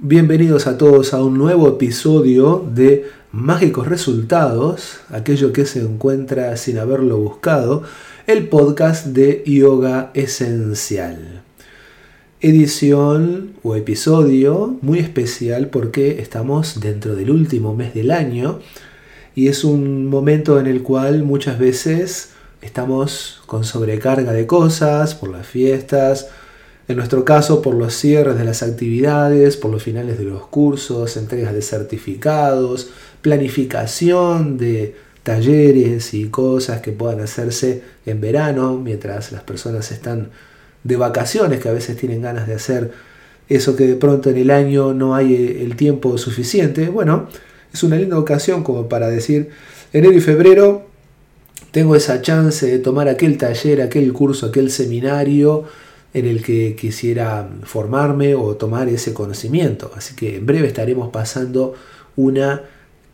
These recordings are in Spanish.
Bienvenidos a todos a un nuevo episodio de Mágicos Resultados, aquello que se encuentra sin haberlo buscado, el podcast de Yoga Esencial. Edición o episodio muy especial porque estamos dentro del último mes del año y es un momento en el cual muchas veces estamos con sobrecarga de cosas por las fiestas, en nuestro caso, por los cierres de las actividades, por los finales de los cursos, entregas de certificados, planificación de talleres y cosas que puedan hacerse en verano, mientras las personas están de vacaciones, que a veces tienen ganas de hacer eso que de pronto en el año no hay el tiempo suficiente. Bueno, es una linda ocasión como para decir, enero y febrero tengo esa chance de tomar aquel taller, aquel curso, aquel seminario, en el que quisiera formarme o tomar ese conocimiento. Así que en breve estaremos pasando una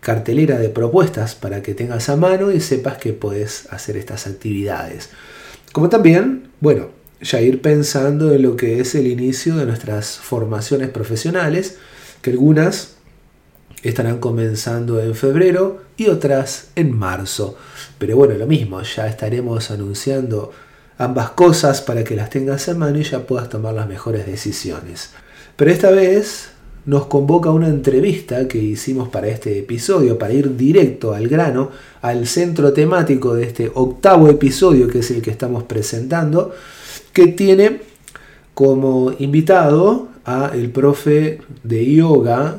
cartelera de propuestas para que tengas a mano y sepas que puedes hacer estas actividades. Como también, bueno, ya ir pensando en lo que es el inicio de nuestras formaciones profesionales, que algunas estarán comenzando en febrero y otras en marzo. Pero bueno, lo mismo, ya estaremos anunciando ambas cosas para que las tengas en mano y ya puedas tomar las mejores decisiones. Pero esta vez nos convoca una entrevista que hicimos para este episodio, para ir directo al grano, al centro temático de este octavo episodio, que es el que estamos presentando, que tiene como invitado a el profe de yoga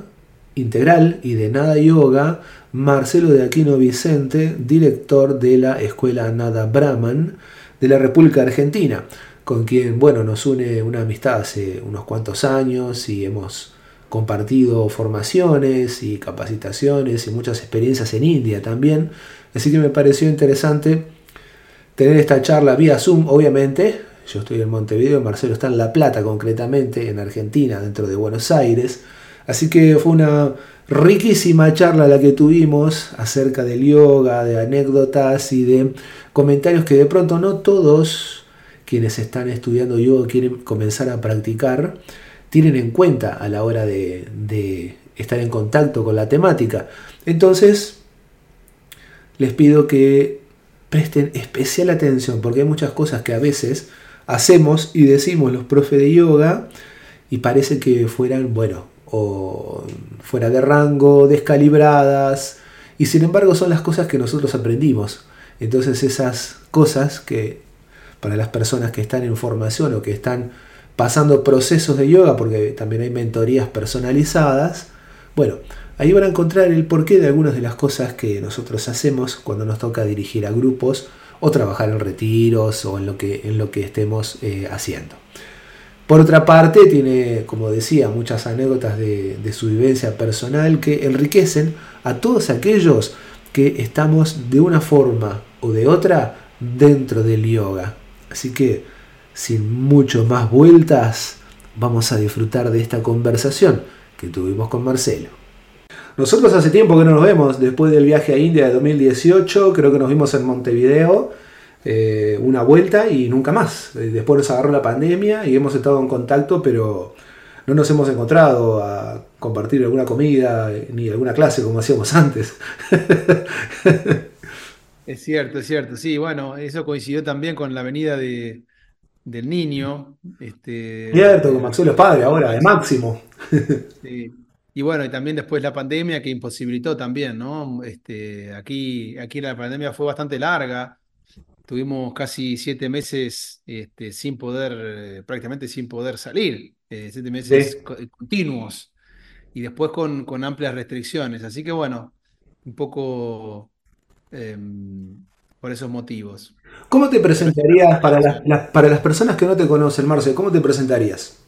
integral y de nada yoga, Marcelo de Aquino Vicente, director de la escuela Nada Brahman, de la República Argentina, con quien, bueno, nos une una amistad hace unos cuantos años y hemos compartido formaciones y capacitaciones y muchas experiencias en India también. Así que me pareció interesante tener esta charla vía Zoom, obviamente. Yo estoy en Montevideo, Marcelo está en La Plata concretamente, en Argentina, dentro de Buenos Aires. Así que fue una riquísima charla la que tuvimos acerca del yoga, de anécdotas y de comentarios que de pronto no todos quienes están estudiando yoga quieren comenzar a practicar, tienen en cuenta a la hora de, de estar en contacto con la temática. Entonces, les pido que presten especial atención porque hay muchas cosas que a veces hacemos y decimos los profes de yoga y parece que fueran, bueno, o fuera de rango, descalibradas, y sin embargo son las cosas que nosotros aprendimos. Entonces esas cosas que para las personas que están en formación o que están pasando procesos de yoga, porque también hay mentorías personalizadas, bueno, ahí van a encontrar el porqué de algunas de las cosas que nosotros hacemos cuando nos toca dirigir a grupos o trabajar en retiros o en lo que, en lo que estemos eh, haciendo. Por otra parte, tiene, como decía, muchas anécdotas de, su vivencia personal que enriquecen a todos aquellos que estamos de una forma o de otra dentro del yoga. Así que, sin mucho más vueltas, vamos a disfrutar de esta conversación que tuvimos con Marcelo. Nosotros hace tiempo que no nos vemos, después del viaje a India de 2018, creo que nos vimos en Montevideo eh, una vuelta y nunca más. Eh, después nos agarró la pandemia y hemos estado en contacto, pero no nos hemos encontrado a compartir alguna comida ni alguna clase como hacíamos antes. Es cierto, es cierto. Sí, bueno, eso coincidió también con la venida de, del niño. Este, cierto, con Maxuelo es padre ahora, de Máximo. Y bueno, y también después la pandemia que imposibilitó también, ¿no? Este, aquí, aquí la pandemia fue bastante larga Tuvimos casi siete meses este, sin poder, eh, prácticamente sin poder salir, eh, siete meses eh, continuos y después con, con, amplias restricciones. Así que bueno, un poco em, por esos motivos. ¿Cómo te presentarías para, para las personas que no te conocen, Marce? ¿Cómo te presentarías?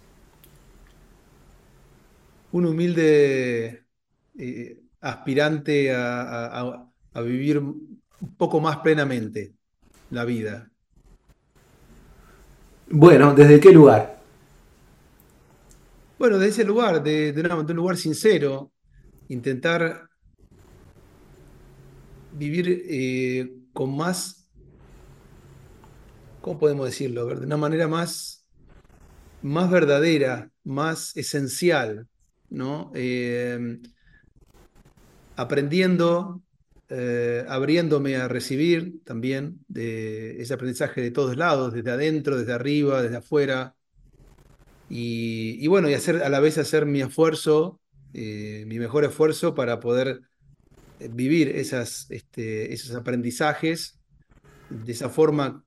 Un humilde aspirante a, a vivir un poco más plenamente la vida? Bueno, ¿desde qué lugar? Bueno, desde ese lugar, de, un lugar sincero, intentar vivir eh, con más, ¿cómo podemos decirlo? De una manera más, más verdadera, más esencial ¿no? Eh, aprendiendo, eh, abriéndome a recibir también de ese aprendizaje de todos lados, desde adentro, desde arriba, desde afuera. Y, bueno, y hacer a la vez hacer mi esfuerzo, eh, mi mejor esfuerzo para poder vivir esas, este, esos aprendizajes. De esa forma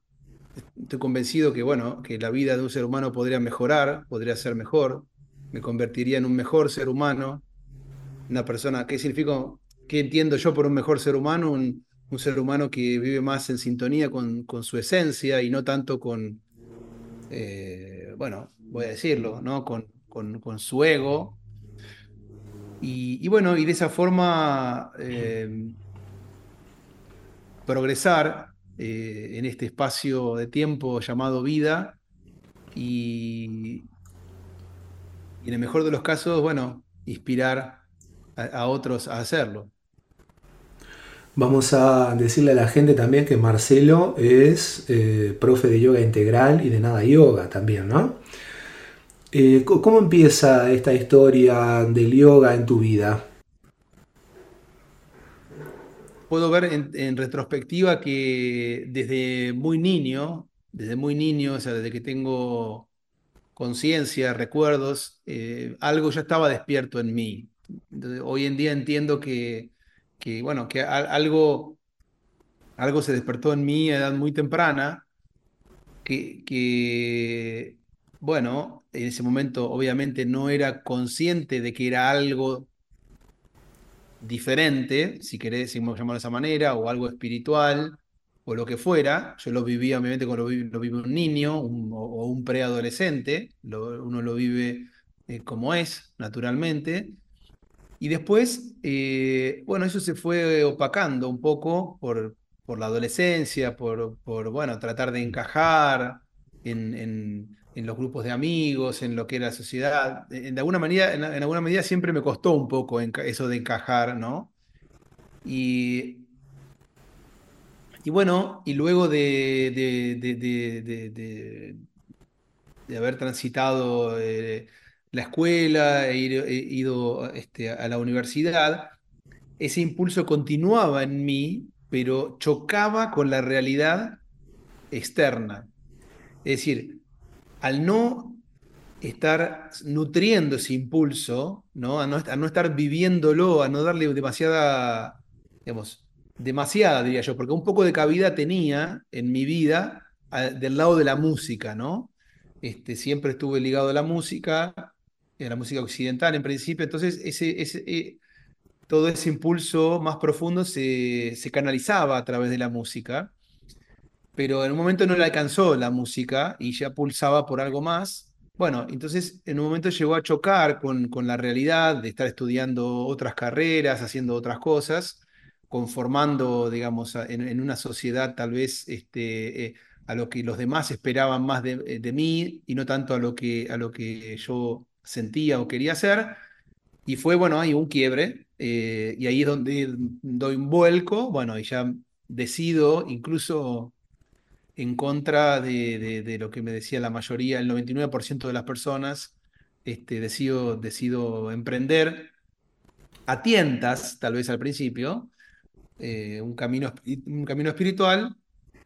estoy convencido que, bueno, que la vida de un ser humano podría mejorar, podría ser mejor, me convertiría en un mejor ser humano, una persona, ¿qué significa, qué entiendo yo por un mejor ser humano? Un, ser humano que vive más en sintonía con, su esencia y no tanto con, eh, bueno, voy a decirlo, ¿no? Con, su ego. Y, bueno, y de esa forma eh, progresar eh, en este espacio de tiempo llamado vida y, en el mejor de los casos, bueno, inspirar a, otros a hacerlo. Vamos a decirle a la gente también que Marcelo es eh, profe de yoga integral y de nada yoga también, ¿no? Eh, ¿Cómo empieza esta historia del yoga en tu vida? puedo ver en, retrospectiva que desde muy niño, desde muy niño, o sea, desde que tengo conciencia, recuerdos, eh, algo ya estaba despierto en mí. hoy en día entiendo que, que bueno, que algo, algo se despertó en mí a edad muy temprana, que, que, bueno, en ese momento obviamente no era consciente de que era algo diferente, si querés, si llamarlo de esa manera, o algo espiritual, o lo que fuera. Yo lo viví, obviamente, cuando lo vive, un niño o, un preadolescente, uno lo vive eh, como es, naturalmente. Y después, eh, bueno, eso se fue opacando un poco por, por la adolescencia, por, por, bueno, tratar de encajar en en los grupos de amigos, en lo que era la sociedad. De alguna manera, en, alguna medida siempre me costó un poco eso de encajar, ¿no? Y, y bueno, y luego de, de, haber transitado eh, la escuela e, ido este, a la universidad, ese impulso continuaba en mí, pero chocaba con la realidad externa. Es decir, al no estar nutriendo ese impulso, ¿no? A, no, estar viviéndolo, a no darle demasiada, digamos, demasiada, diría yo, porque un poco de cabida tenía en mi vida del lado de la música, ¿no? Este, siempre estuve ligado a la música, a la música occidental en principio, entonces ese, ese, eh, todo ese impulso más profundo se, se canalizaba a través de la música pero en un momento no le alcanzó la música y ya pulsaba por algo más. Bueno, entonces en un momento llegó a chocar con, con la realidad de estar estudiando otras carreras, haciendo otras cosas, conformando, digamos, en, una sociedad tal vez este, eh, a lo que los demás esperaban más de, eh, de, mí y no tanto a lo, que, a lo que yo sentía o quería hacer. Y fue, bueno, hay un quiebre, eh, y ahí es donde doy un vuelco, bueno, y ya decido incluso en contra de, lo que me decía la mayoría, el 99% de las personas, este, decido, decido emprender a tientas, tal vez al principio, eh, un, camino, un camino espiritual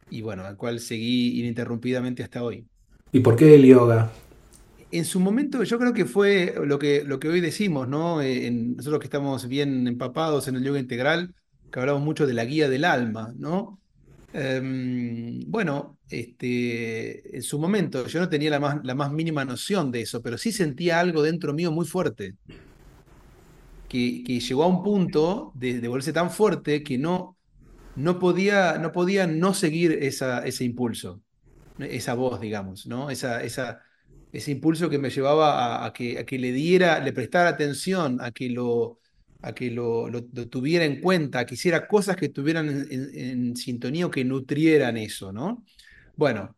y bueno, al cual seguí ininterrumpidamente hasta hoy. ¿Y por qué el yoga? En su momento yo creo que fue lo que, lo que hoy decimos, ¿no? Eh, en, nosotros que estamos bien empapados en el yoga integral, que hablamos mucho de la guía del alma, ¿no? Em, bueno, este, en su momento yo no tenía la más, la más mínima noción de eso, pero sí sentía algo dentro mío muy fuerte, que, que llegó a un punto de, volverse tan fuerte que no, no, podía, no podía no seguir ese impulso, esa voz, digamos, ¿no? esa, esa, ese impulso que me llevaba a, que, a que le diera, le prestara atención, a que lo a que lo, tuviera en cuenta, a que hiciera cosas que estuvieran en, sintonía o que nutrieran eso, ¿no? Bueno,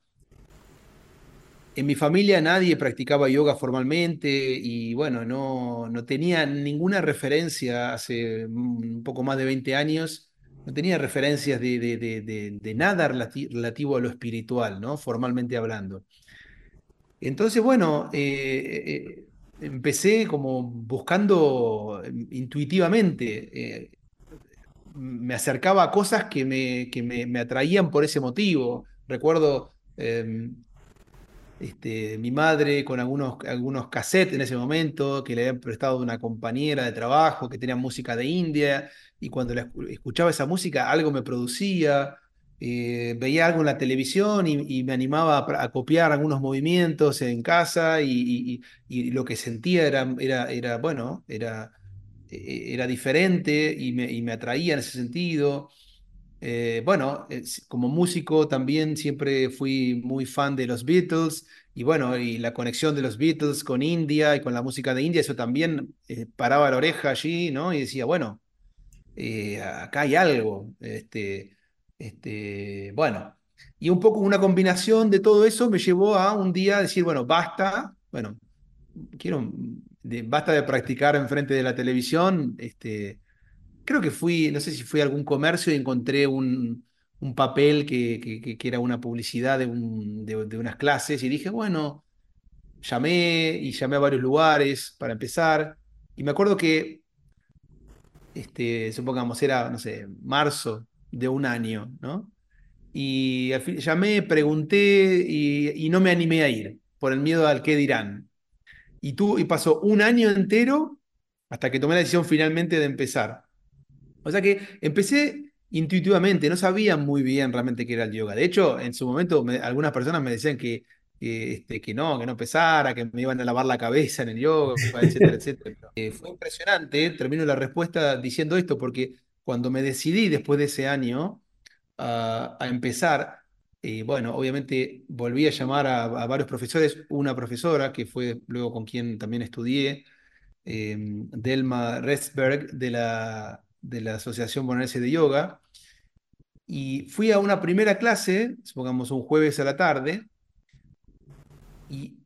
en mi familia nadie practicaba yoga formalmente y bueno, no, no tenía ninguna referencia hace un poco más de 20 años, no tenía referencias de, de, nada relativo a lo espiritual, ¿no? Formalmente hablando. Entonces, bueno, eh, eh, empecé como buscando intuitivamente, eh, me acercaba a cosas que me, que me, me atraían por ese motivo. Recuerdo eh, este, mi madre con algunos, algunos cassettes en ese momento que le habían prestado una compañera de trabajo que tenía música de India y cuando la, escuchaba esa música algo me producía. Eh, veía algo en la televisión y, y me animaba a, a, copiar algunos movimientos en casa y, y, y lo que sentía era, era, era bueno, era, e, era diferente y me, me, atraía en ese sentido. Eh, bueno, como músico también siempre fui muy fan de los Beatles y bueno, y la conexión de los Beatles con India y con la música de India, eso también eh, paraba la oreja allí, ¿no? Y decía, bueno, eh, acá hay algo. Este, este, bueno, y un poco una combinación de todo eso me llevó a un día decir, bueno, basta, bueno, quiero, basta de practicar enfrente de la televisión, este, creo que fui, no sé si fui a algún comercio y encontré un, un papel que, que, que, era una publicidad de, un, de, unas clases y dije, bueno, llamé y llamé a varios lugares para empezar. Y me acuerdo que, este, supongamos, era, no sé, marzo de un año, ¿no? Y llamé, pregunté y, y no me animé a ir por el miedo al qué dirán. Y, tú, y pasó un año entero hasta que tomé la decisión finalmente de empezar. O sea que empecé intuitivamente, no sabía muy bien realmente qué era el yoga. De hecho, en su momento me, algunas personas me decían que, que, este, que no, que no pesara, que me iban a lavar la cabeza en el yoga, etcétera, etcétera. Eh, fue impresionante, termino la respuesta diciendo esto, porque cuando me decidí después de ese año a, a empezar, eh, bueno, obviamente volví a llamar a, a, varios profesores, una profesora que fue luego con quien también estudié, eh, Delma Resberg, de la, de la Asociación Bonaerense de Yoga, y fui a una primera clase, supongamos un jueves a la tarde, y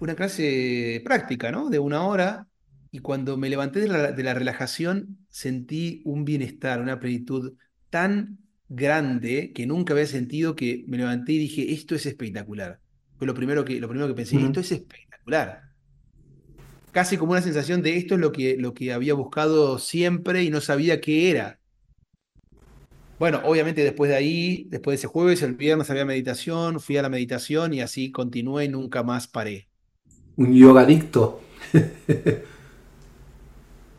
una clase práctica, ¿no? De una hora, y cuando me levanté de la, de la relajación sentí un bienestar, una plenitud tan grande que nunca había sentido que me levanté y dije, esto es espectacular. Fue lo primero que, lo primero que pensé, uh -huh. esto es espectacular. Casi como una sensación de esto es lo que, lo que había buscado siempre y no sabía qué era. Bueno, obviamente después de ahí, después de ese jueves, el viernes había meditación, fui a la meditación y así continué y nunca más paré. Un yogadicto.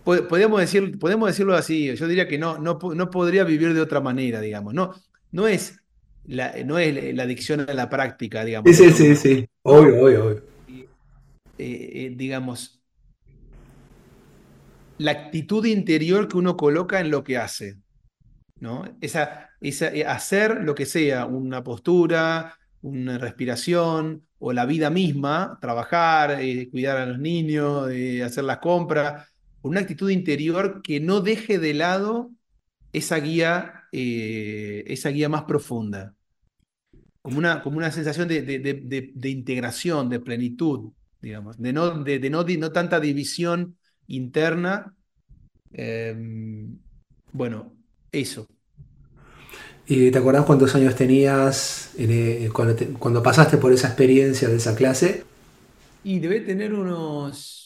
podemos, decir, podemos decirlo así, yo diría que no, no, no podría vivir de otra manera, digamos. No, no, es, la, no es la adicción a la práctica, digamos. Sí, sí, sí, sí. obvio, obvio, obvio. Eh, eh, digamos, la actitud interior que uno coloca en lo que hace. ¿no? Esa, esa, eh, hacer lo que sea, una postura, una respiración o la vida misma, trabajar, eh, cuidar a los niños, hacer las compras, una actitud interior que no deje de lado esa guía, eh, esa guía más profunda. Como una, como una sensación de, de, de, de integración, de plenitud, digamos, de no, de, no, no tanta división interna. Eh, bueno, eso. ¿Y te acordás cuántos años tenías en, cuando, te, cuando, pasaste por esa experiencia de esa clase? Y debe tener unos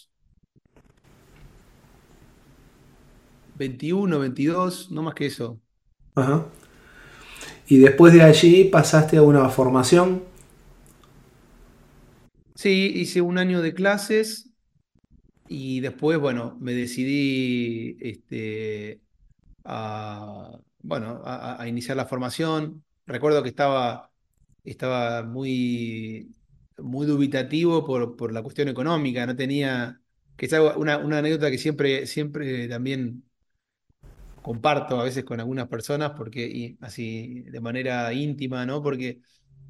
21, 22, no más que eso. Ajá. Y después de allí pasaste a una formación. Sí, hice un año de clases y después, bueno, me decidí este, a, bueno, a, a, iniciar la formación. Recuerdo que estaba, estaba muy, muy dubitativo por, por la cuestión económica, no tenía, que es una, una anécdota que siempre, siempre también comparto a veces con algunas personas, porque así de manera íntima, ¿no? Porque,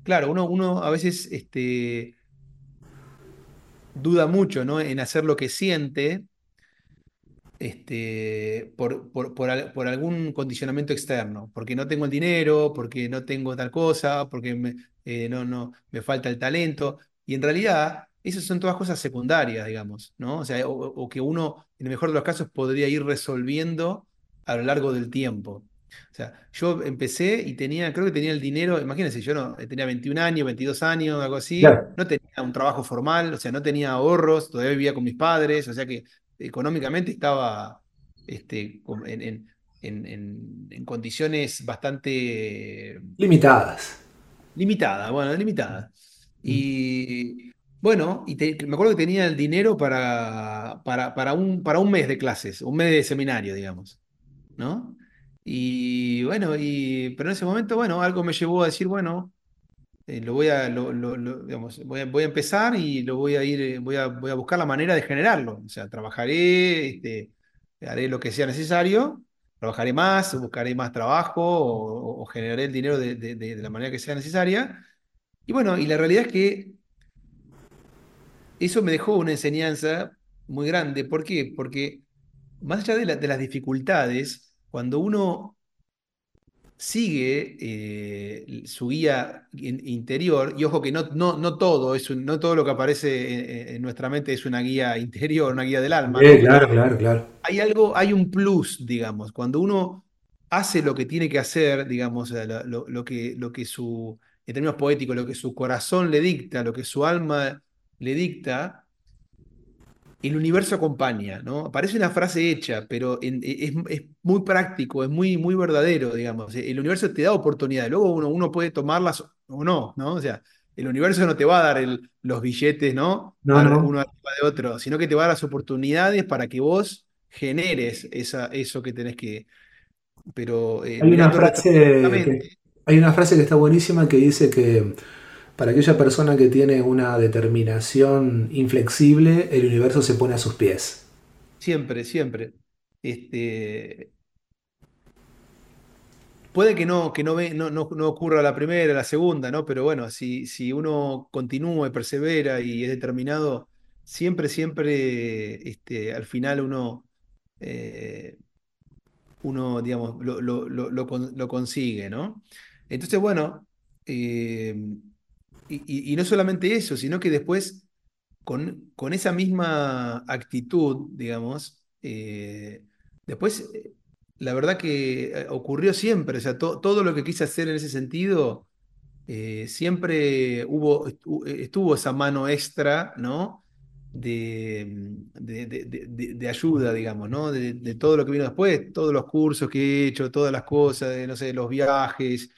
claro, uno, uno a veces este, duda mucho, ¿no? En hacer lo que siente, este, por, por, por, algún condicionamiento externo, porque no tengo el dinero, porque no tengo tal cosa, porque me, eh, no, no, me falta el talento. Y en realidad, esas son todas cosas secundarias, digamos, ¿no? O, sea, o, que uno, en el mejor de los casos, podría ir resolviendo a lo largo del tiempo. O sea, yo empecé y tenía, creo que tenía el dinero, imagínense, yo no, tenía 21 años, 22 años, algo así, Claro. no tenía un trabajo formal, o sea, no tenía ahorros, todavía vivía con mis padres, o sea que económicamente estaba este, en, en- en- en- en condiciones bastante Limitadas. limitadas, bueno, limitadas. Y bueno, y te- me acuerdo que tenía el dinero para, para, para un, para un mes de clases, un mes de seminario, digamos. ¿No? Y bueno, y, pero en ese momento, bueno, algo me llevó a decir, bueno, eh, lo voy a, lo, lo- lo- digamos, voy a, voy a empezar y lo voy a ir, eh, voy a, voy a buscar la manera de generarlo. O sea, trabajaré, este, haré lo que sea necesario, trabajaré más, buscaré más trabajo o, generaré el dinero de- de- de la manera que sea necesaria. Y bueno, y la realidad es que eso me dejó una enseñanza muy grande. ¿Por qué? Porque más allá de la- de las dificultades, cuando uno sigue eh, su guía in- interior, y ojo que no, no, no todo, es un- no todo lo que aparece en, en nuestra mente es una guía interior, una guía del alma, Eh, ¿no? claro, claro, claro. hay algo, hay un plus, digamos, cuando uno hace lo que tiene que hacer, digamos, eh, lo, lo- lo que, lo que su, en términos poéticos, lo que su corazón le dicta, lo que su alma le dicta, el universo acompaña, ¿no? Parece una frase hecha, pero en- e, es, es muy práctico, es muy, muy verdadero, digamos. El universo te da oportunidades, luego uno, uno puede tomarlas o no, ¿no? O sea, el universo no te va a dar el- los billetes, ¿no? No, no. Uno arriba de otro, sino que te va a dar las oportunidades para que vos generes esa, eso que tenés que, pero eh, Hay una frase que, hay una frase que está buenísima que dice que para aquella persona que tiene una determinación inflexible, el universo se pone a sus pies. siempre, siempre. Este, Puede que no, que no, ve- no, no, no ocurra la primera, la segunda, ¿no? Pero bueno, si, si uno continúa y persevera y es determinado, siempre, siempre, este, al final uno, eh, uno, digamos, lo, lo, lo, lo con- lo consigue, ¿no? Entonces, bueno, eh, y, no solamente eso, sino que después con, con esa misma actitud, digamos, eh, después, eh, la verdad que eh, ocurrió siempre, o sea, to- todo lo que quise hacer en ese sentido, siempre hubo, estu- estuvo esa mano extra, ¿no? De, de, de- de- ayuda, digamos, ¿no? De, todo lo que vino después, todos los cursos que he hecho, todas las cosas, de, no sé, los viajes,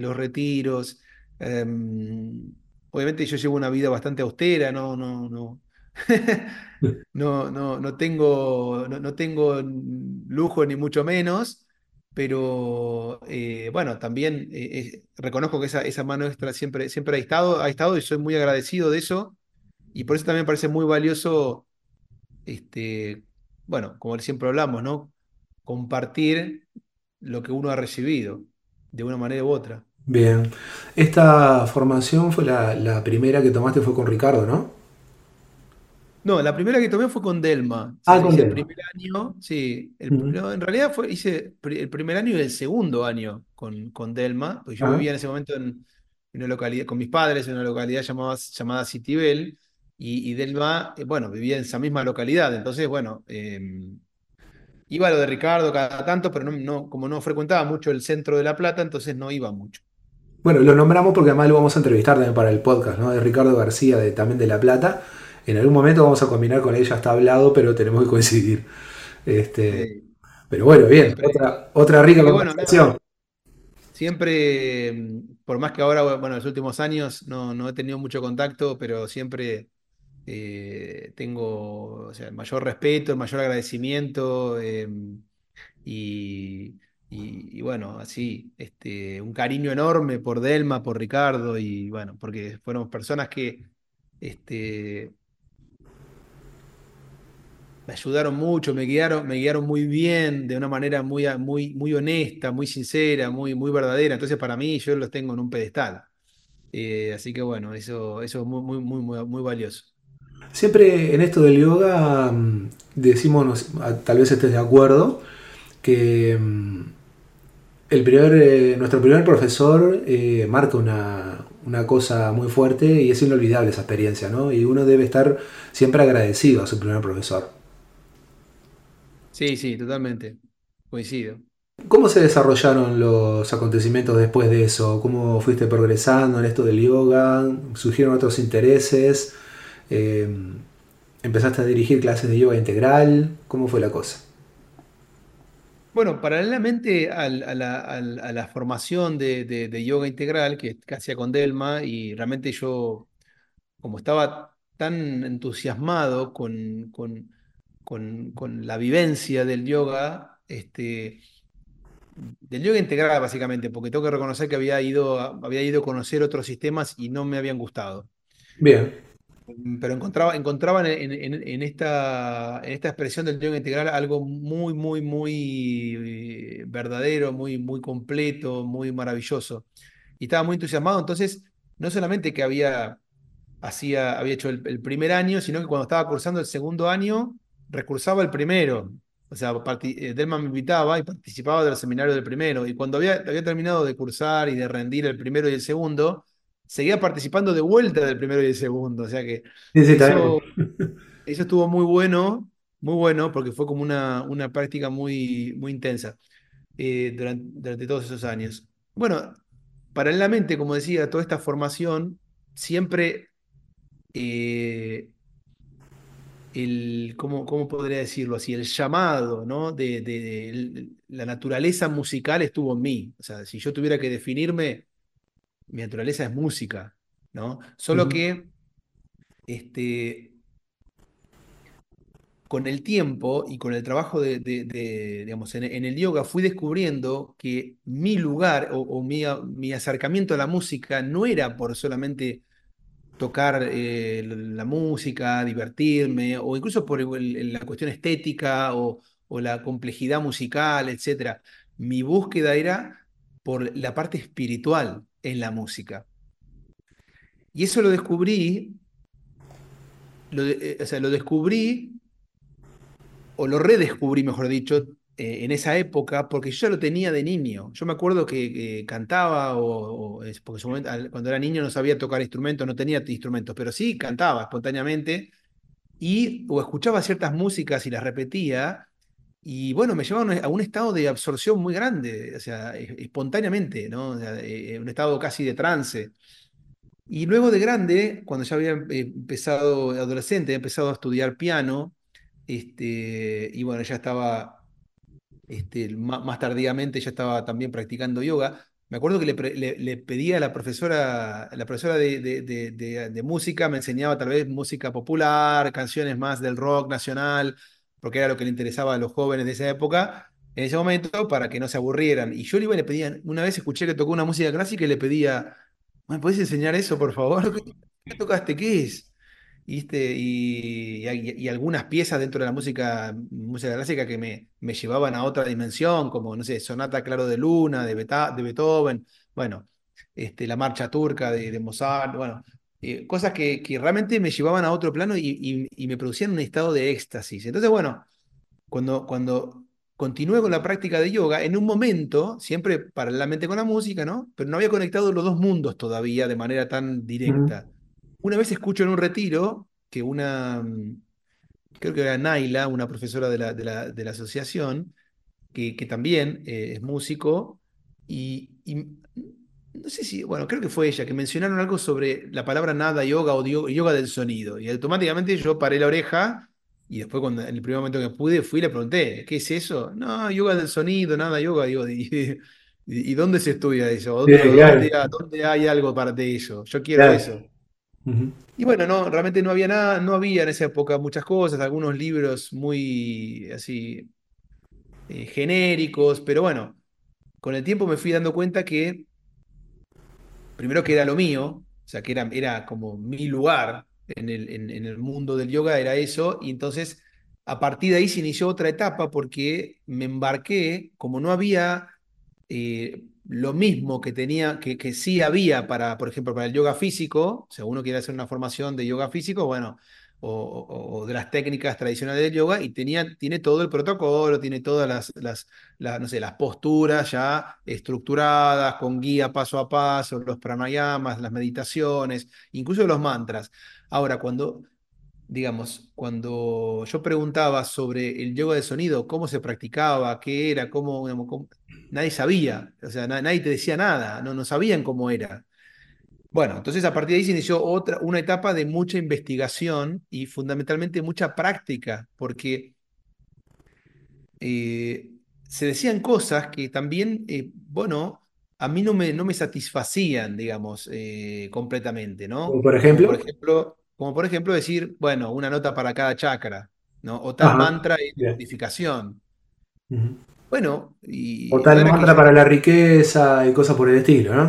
los retiros. Em, obviamente yo llevo una vida bastante austera, no, no, no. No, no, no tengo, no, tengo lujo ni mucho menos, pero eh, bueno, también eh, eh, reconozco que esa, esa mano extra siempre, siempre ha estado, ha estado y soy muy agradecido de eso. Y por eso también me parece muy valioso, este, bueno, como siempre hablamos, ¿no? Compartir lo que uno ha recibido, de una manera u otra. Bien. Esta formación fue la, la primera que tomaste fue con Ricardo, ¿no? No, la primera que tomé fue con Delma. Ah, con hice el Delma. primer año, sí. el- Ujú. no, en realidad fue, hice pri- el primer año y el segundo año con, con Delma, porque yo Ajá. vivía en ese momento en, en una localidad, con mis padres en una localidad llamada, llamada Citibel, y, y Delma, eh, bueno, vivía en esa misma localidad. Entonces, bueno, eh, iba a lo de Ricardo cada tanto, pero no, no, como no frecuentaba mucho el centro de La Plata, entonces no iba mucho. Bueno, lo nombramos porque además lo vamos a entrevistar también para el podcast, ¿no? De Ricardo García, de, también de La Plata. En algún momento vamos a combinar con ella, está hablado, pero tenemos que coincidir. Este, Sí, pero bueno, bien, siempre. otra, otra rica bueno, conversación. Siempre, por más que ahora, bueno, en los últimos años no, no he tenido mucho contacto, pero siempre eh, tengo, o sea, el mayor respeto, el mayor agradecimiento eh, y, y- bueno, así, este, un cariño enorme por Delma, por Ricardo y bueno, porque fueron personas que este, me ayudaron mucho, me guiaron, me guiaron muy bien, de una manera muy, muy, muy honesta, muy sincera, muy, muy verdadera. Entonces, para mí, yo los tengo en un pedestal. Eh, así que bueno, eso, eso es muy, muy, muy, muy, valioso. Siempre en esto del yoga mm, decimos, tal vez estés de acuerdo, que mm, el primer, eh, nuestro primer profesor eh, marca una, una cosa muy fuerte y es inolvidable esa experiencia, ¿no? Y uno debe estar siempre agradecido a su primer profesor. Sí, sí, totalmente. Coincido. ¿Cómo se desarrollaron los acontecimientos después de eso? ¿Cómo fuiste progresando en esto del yoga? ¿Surgieron otros intereses? Eh, ¿Empezaste a dirigir clases de yoga integral? ¿Cómo fue la cosa? Bueno, paralelamente al- a la, formación de, yoga integral que, hacía con Delma, y realmente yo, como estaba tan entusiasmado con, la vivencia del yoga, este, del yoga integral básicamente, porque tengo que reconocer que había ido, había ido a conocer otros sistemas y no me habían gustado. Bien. Mm, Pero encontraba, encontraban en, esta, en esta expresión del yoga integral algo muy, muy, muy eh, verdadero, muy, muy completo, muy maravilloso. Y estaba muy entusiasmado, entonces, no solamente que había, hacía, había hecho el, primer año, sino que cuando estaba cursando el segundo año, recursaba el primero. O sea, eh, Delma me invitaba y participaba de los seminarios del primero. Y cuando había, había terminado de cursar y de rendir el primero y el segundo, seguía participando de vuelta del primero y el segundo. O sea que Sí, sí, eso, eso estuvo muy bueno, muy bueno, porque fue como una, una práctica muy, muy intensa eh, durante, durante todos esos años. Bueno, paralelamente, como decía, toda esta formación, siempre eh, el, ¿cómo, cómo podría decirlo así? El llamado, ¿no? De, de- de- la naturaleza musical estuvo en mí. O sea, si yo tuviera que definirme, mi naturaleza es música, ¿no? Solo que este, con el tiempo y con el trabajo de, de- de, digamos, en, en el yoga fui descubriendo que mi lugar o, o mi, acercamiento a la música no era por solamente tocar eh, la música, divertirme, o incluso por el- la cuestión estética o, o la complejidad musical, etcétera. Mi búsqueda era por la parte espiritual en la música. Y eso lo descubrí, lo eh, o sea, lo descubrí o lo redescubrí, mejor dicho, eh, en esa época, porque yo ya lo tenía de niño. Yo me acuerdo que cantaba, o, o porque su momento, cuando era niño no sabía tocar instrumentos, no tenía instrumentos, pero sí cantaba espontáneamente, y o escuchaba ciertas músicas y las repetía, y bueno, me llevaban a un estado de absorción muy grande, o sea, espontáneamente, ¿no? O sea, eh, un estado casi de trance. Y luego de grande, cuando ya había eh, empezado, adolescente, había empezado a estudiar piano, este, y bueno, ya estaba este, má- más tardíamente ya estaba también practicando yoga. Me acuerdo que le, pedía a la profesora, la profesora de- de música, me enseñaba tal vez música popular, canciones más del rock nacional, porque era lo que le interesaba a los jóvenes de esa época, en ese momento, para que no se aburrieran. Y yo le iba y le pedía, una vez escuché que tocó una música clásica y le pedía, ¿me podés enseñar eso, por favor? ¿Qué, tocaste? ¿Qué es? Y, y, y algunas piezas dentro de la música, música clásica que me, me llevaban a otra dimensión, como, no sé, Sonata Claro de Luna, de Beethoven, bueno, este, la Marcha Turca de, de Mozart, bueno, eh, cosas que, que realmente me llevaban a otro plano y, y- y me producían un estado de éxtasis. Entonces, bueno, cuando, cuando continué con la práctica de yoga, en un momento, siempre paralelamente con la música, ¿no? Pero no había conectado los dos mundos todavía de manera tan directa. Una vez escucho en un retiro que una, creo que era Naila, una profesora de la, de la, de la asociación, que, que también eh, es músico, y, y no sé si, bueno, creo que fue ella, que mencionaron algo sobre la palabra nada yoga o yoga del sonido, y automáticamente yo paré la oreja, y después cuando, en el primer momento que pude, fui y le pregunté, ¿qué es eso? No, yoga del sonido, nada yoga, digo, ¿y, y- y dónde se estudia eso? ¿O Sí, dónde, hay algo para de eso? Yo quiero claro. eso. Y bueno, no, realmente no había nada, no había en esa época muchas cosas, algunos libros muy así eh, genéricos, pero bueno, con el tiempo me fui dando cuenta que primero que era lo mío, o sea, que era, era como mi lugar en el, en, el mundo del yoga, era eso, y entonces a partir de ahí se inició otra etapa porque me embarqué, como no había eh, lo mismo que tenía, que, que sí había para, por ejemplo, para el yoga físico, o sea, uno quiere hacer una formación de yoga físico, bueno, o, de las técnicas tradicionales del yoga, y tenía, tiene todo el protocolo, tiene todas las, las, no sé, las posturas ya estructuradas, con guía paso a paso, los pranayamas, las meditaciones, incluso los mantras. Ahora, cuando digamos, cuando yo preguntaba sobre el yoga de sonido, cómo se practicaba, qué era, cómo, digamos, nadie sabía, o sea, na- nadie te decía nada, no, no sabían cómo era. Bueno, entonces a partir de ahí se inició otra, una etapa de mucha investigación y fundamentalmente mucha práctica, porque eh, se decían cosas que también, eh, bueno, a mí no me, no me satisfacían, digamos, eh, completamente, Como ¿no? por Como por ejemplo. ejemplo, como por ejemplo decir, bueno, una nota para cada chakra, ¿no? O tal Ajá. mantra de Bien. purificación. Ujú. Bueno, O y no tal que mantra para la riqueza y cosas por el estilo, ¿no?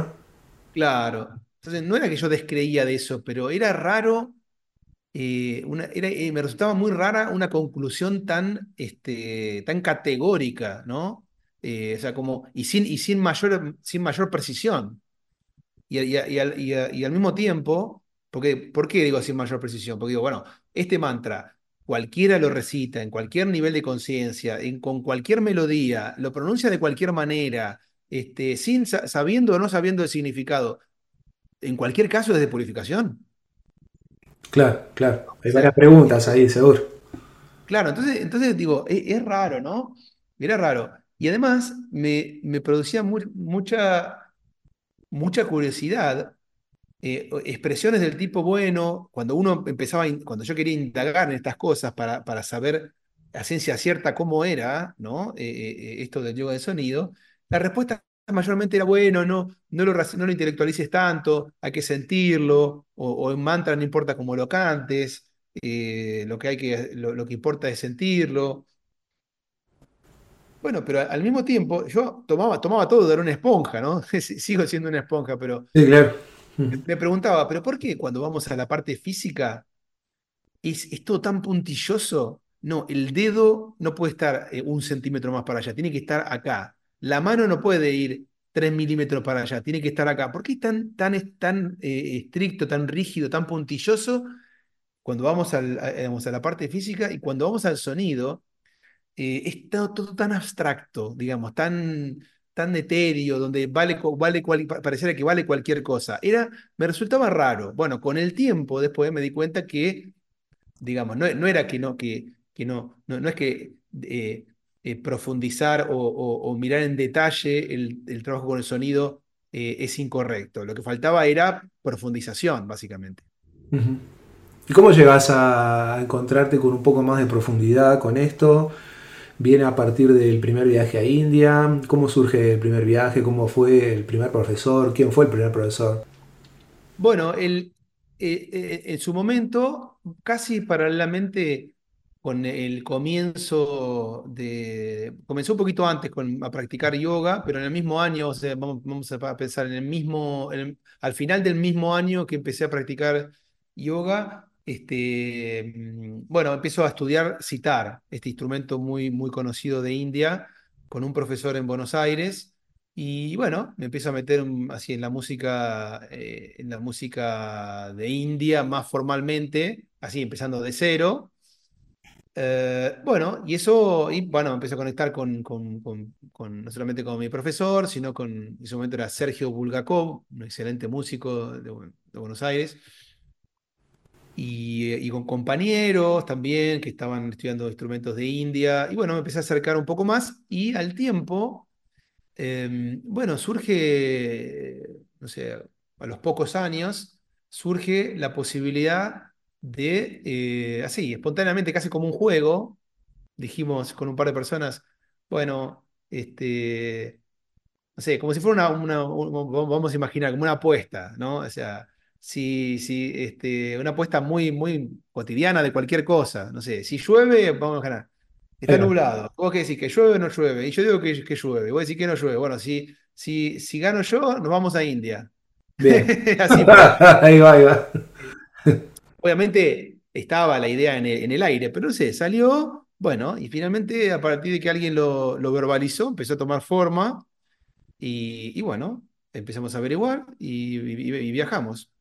claro, entonces no era que yo descreía de eso, pero era raro eh, eh, me resultaba muy rara una conclusión tan, este, tan categórica, ¿no? Eh, o sea, como, y sin, mayor, sin mayor precisión. Y, al, mismo tiempo, porque, ¿por qué digo sin mayor precisión? Porque digo, bueno, este mantra, cualquiera lo recita, en cualquier nivel de conciencia, en- con cualquier melodía, lo pronuncia de cualquier manera, este, sin, sa- sabiendo o no sabiendo el significado, en cualquier caso es de purificación. Claro, claro. Hay varias preguntas ahí, seguro. Claro, entonces, entonces digo, es, es raro, ¿no? Era raro. Y además me, me producía mu- mucha, mucha curiosidad, eh, expresiones del tipo, bueno, cuando uno empezaba, cuando yo quería indagar en estas cosas para, para saber a ciencia cierta cómo era, ¿no? Eh, eh, eh, esto del yoga de sonido, la respuesta mayormente era, bueno, no, no lo, no lo intelectualices tanto, hay que sentirlo, o, o en mantra no importa cómo lo cantes, eh, lo que hay que, lo, lo que importa es sentirlo. Bueno, pero al mismo tiempo yo tomaba, tomaba todo, era una esponja, ¿no? Sigo siendo una esponja, pero Sí, claro. Ujú. me preguntaba, ¿pero por qué cuando vamos a la parte física es, es todo tan puntilloso? No, el dedo no puede estar eh, un centímetro más para allá, tiene que estar acá. La mano no puede ir tres milímetros para allá, tiene que estar acá. ¿Por qué es tan, tan, tan eh, estricto, tan rígido, tan puntilloso cuando vamos a, a la parte física y cuando vamos al sonido? eh, es todo, tan abstracto, digamos, tan, tan etéreo, donde vale, vale pareciera que vale cualquier cosa. Era, me resultaba raro. Bueno, con el tiempo después me di cuenta que, digamos, no, no era que no, que, que no, no, no es que eh, eh, profundizar o, o- o mirar en detalle el, el trabajo con el sonido eh, es incorrecto. Lo que faltaba era profundización, básicamente. ¿Y cómo llegas a encontrarte con un poco más de profundidad con esto? ¿Viene a partir del primer viaje a India? ¿Cómo surge el primer viaje? ¿Cómo fue el primer profesor? ¿Quién fue el primer profesor? Bueno, el, eh, en su momento, casi paralelamente con el comienzo de... Comenzó un poquito antes con, a practicar yoga, pero en el mismo año, o sea, vamos, vamos a pensar en el mismo, al final del mismo año que empecé a practicar yoga, este, mm, bueno, empiezo a estudiar sitar, este instrumento muy, muy conocido de India, con un profesor en Buenos Aires. Y bueno, me empiezo a meter así en la música, eh, en la música de India más formalmente, así empezando de cero. Eh, bueno, y eso, y bueno, empecé a conectar con, con, no solamente con mi profesor, sino con, en ese momento era Sergio Bulgakov, un excelente músico de, Bu- de Buenos Aires, y, eh, y con compañeros también que estaban estudiando instrumentos de India. Y bueno, me empecé a acercar un poco más y al tiempo eh, bueno, surge, no sé, a los pocos años, surge la posibilidad de, eh, así, espontáneamente, casi como un juego, dijimos con un par de personas, bueno, este, no sé, como si fuera una, una- un- vamos a imaginar, como una apuesta, ¿no? O sea, si, si, este, una apuesta muy, muy cotidiana de cualquier cosa, no sé, si llueve, vamos a ganar. Está nublado. ¿Vos qué decís? ¿Que llueve o no llueve? Y yo digo que, que llueve. Vos decís que no llueve. Bueno, si, si, si gano yo, nos vamos a India. Bien. Así ahí va, ahí va. Obviamente estaba la idea en el, aire, pero no sé, salió. Bueno, y finalmente, a partir de que alguien lo, verbalizó, empezó a tomar forma. Y, bueno, empezamos a averiguar y, viajamos.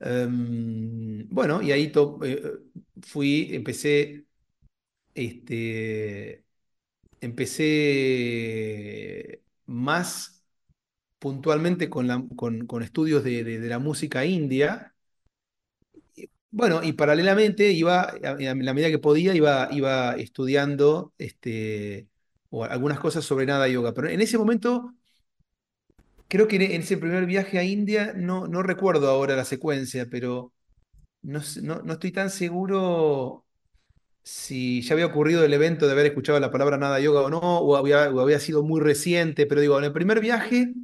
Em, bueno, y ahí eh, fui, empecé. Este, empecé más puntualmente con, con- estudios de la música india, bueno, y paralelamente iba, a la medida que podía, iba, iba estudiando este, o algunas cosas sobre nada yoga. Pero en ese momento, creo que en ese primer viaje a India, no, no recuerdo ahora la secuencia, pero no, no, no estoy tan seguro si ya había ocurrido el evento de haber escuchado la palabra nada yoga o no, o había, o había sido muy reciente, pero digo, en el primer viaje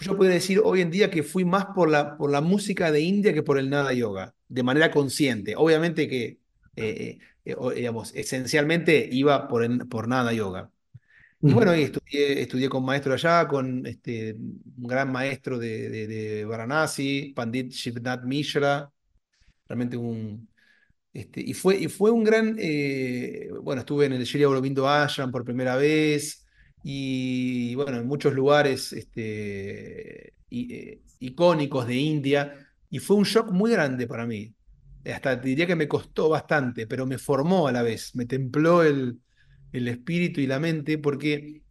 yo puedo decir hoy en día que fui más por la, por la música de India que por el nada yoga, de manera consciente. Obviamente que, eh, eh, digamos, esencialmente iba por, por nada yoga. Y bueno, estudié, estudié con maestro allá, con este, un gran maestro de, de, de Varanasi, Pandit Shivnath Mishra, realmente un, este, y, fue, y fue un gran, eh, bueno, estuve en el Shri Aurobindo Ashram por primera vez, y bueno, en muchos lugares este, eh, icónicos de India, y fue un shock muy grande para mí. Hasta diría que me costó bastante, pero me formó a la vez, me templó el, el espíritu y la mente, porque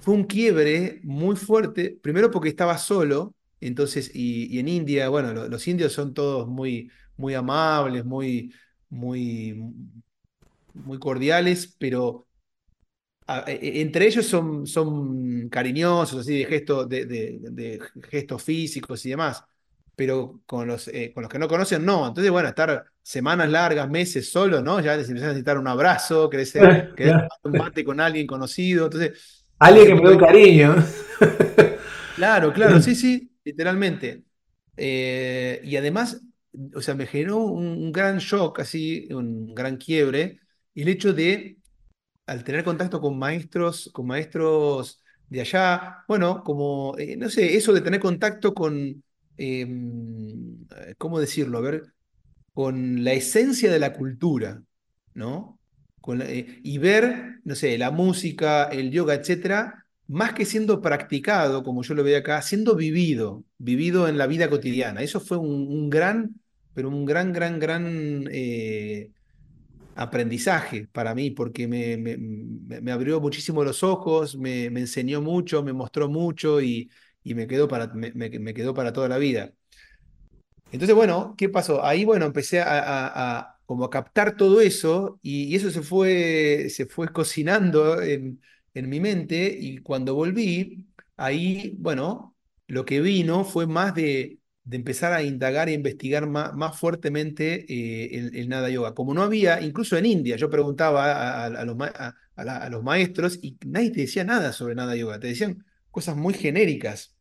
fue un quiebre muy fuerte, primero porque estaba solo, entonces, y, en India, bueno, los indios son todos muy, muy amables, muy, muy, muy cordiales, pero entre ellos son, son cariñosos, así, de, gestos de, de, gestos físicos y demás, pero con los, eh, con los que no conocen, no. Entonces, bueno, estar semanas largas, meses solo, ¿no? Ya les empiezan a necesitar un abrazo, querés, un mate con alguien conocido, entonces... Alguien que me dé cariño. Claro, claro, sí, sí, literalmente. Eh, y además, o sea, me generó un, gran shock, así, un gran quiebre, el hecho de, al tener contacto con maestros, con maestros de allá, bueno, como, eh, no sé, eso de tener contacto con, em, ¿cómo decirlo? A ver, con la esencia de la cultura, ¿no? Con eh, y ver, no sé, la música, el yoga, etcétera, más que siendo practicado, como yo lo veo acá, siendo vivido, vivido en la vida cotidiana. Eso fue un, gran, pero un gran, gran, gran eh, aprendizaje para mí, porque me, me, abrió muchísimo los ojos, me, enseñó mucho, me mostró mucho y, y me, quedó para, me, quedó para toda la vida. Entonces, bueno, ¿qué pasó? Ahí, bueno, empecé a, como a captar todo eso y, y, eso se fue, se fue cocinando en, en mi mente y cuando volví, ahí, bueno, lo que vino fue más de, de empezar a indagar e investigar más, más fuertemente eh, el, nada yoga. Como no había, incluso en India, yo preguntaba a, los, maestros y nadie te decía nada sobre nada yoga, te decían cosas muy genéricas.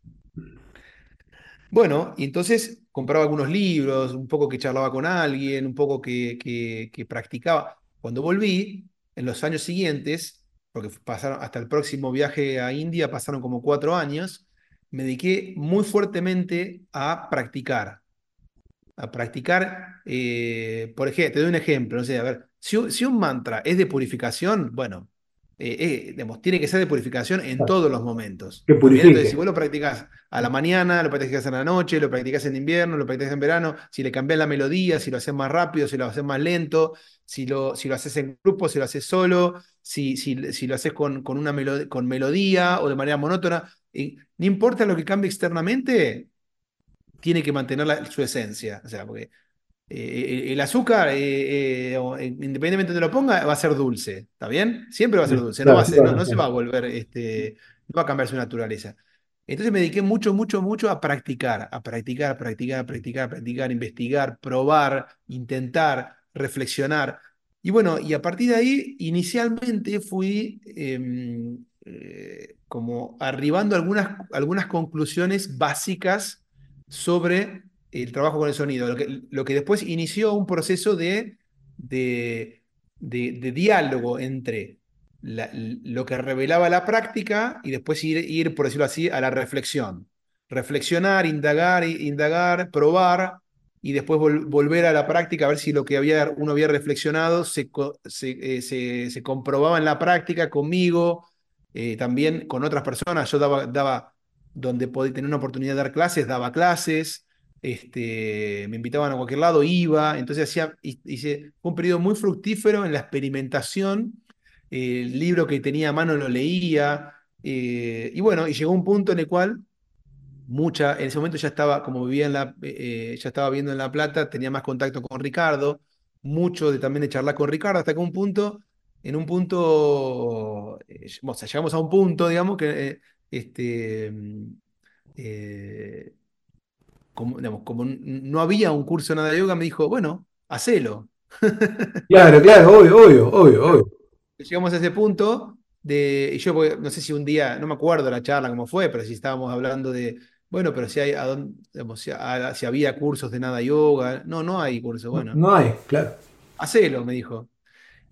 Bueno, y entonces compraba algunos libros, un poco que charlaba con alguien, un poco que, que practicaba. Cuando volví, en los años siguientes, porque pasaron hasta el próximo viaje a India, pasaron como cuatro años, me dediqué muy fuertemente a practicar. A practicar, eh, por ejemplo, te doy un ejemplo, no sé, a ver, si, si un mantra es de purificación, bueno, eh, eh, tiene que ser de purificación en todos los momentos. Que Entonces, si vos lo practicás a la mañana, lo practicás en la noche, lo practicás en invierno, lo practicás en verano, si le cambias la melodía, si lo haces más rápido, si lo haces más lento, si lo, si lo haces en grupo, si lo haces solo, si, si, si lo haces con, con una con melodía o de manera monótona, no importa lo que cambie externamente, tiene que mantener su esencia. O sea, porque eh, el azúcar, eh, eh, independientemente de lo ponga, va a ser dulce, ¿está bien? Siempre va a ser dulce, no, va no, se va a volver, este, no va a cambiar su naturaleza. Entonces me dediqué mucho, mucho, mucho a practicar, a practicar, practicar, practicar, practicar, investigar, probar, intentar, reflexionar. Y bueno, y a partir de ahí, inicialmente fui em, como arribando algunas, algunas conclusiones básicas sobre el trabajo con el sonido, lo que, lo que después inició un proceso de, de, de, diálogo entre lo que revelaba la práctica y después ir, ir, por decirlo así, a la reflexión. Reflexionar, indagar, indagar, probar y después volver a la práctica a ver si lo que había, uno había reflexionado se, se, eh, se, comprobaba en la práctica conmigo, eh, también con otras personas. Yo daba, daba donde podía tener una oportunidad de dar clases, daba clases, este, me invitaban a cualquier lado, iba, entonces hacía, hice, un periodo muy fructífero en la experimentación, el libro que tenía a mano lo leía, eh, y bueno, y llegó un punto en el cual mucha, en ese momento ya estaba, como vivía en la, eh, ya estaba viviendo en La Plata, tenía más contacto con Ricardo, mucho de, también de charlar con Ricardo, hasta que un punto, en un punto, eh, o sea, llegamos a un punto, digamos, que eh, este, mm, eh, como, digamos, como no había un curso de nada de yoga, me dijo, bueno, hacelo. Claro, claro, obvio, obvio, obvio, obvio. Llegamos a ese punto de, y yo no sé si un día, no me acuerdo la charla cómo fue, pero si estábamos hablando de, bueno, pero si hay, a dónde- digamos, si, a- si había cursos de nada yoga, no, no hay cursos, No, bueno, no hay, claro. hacelo, me dijo.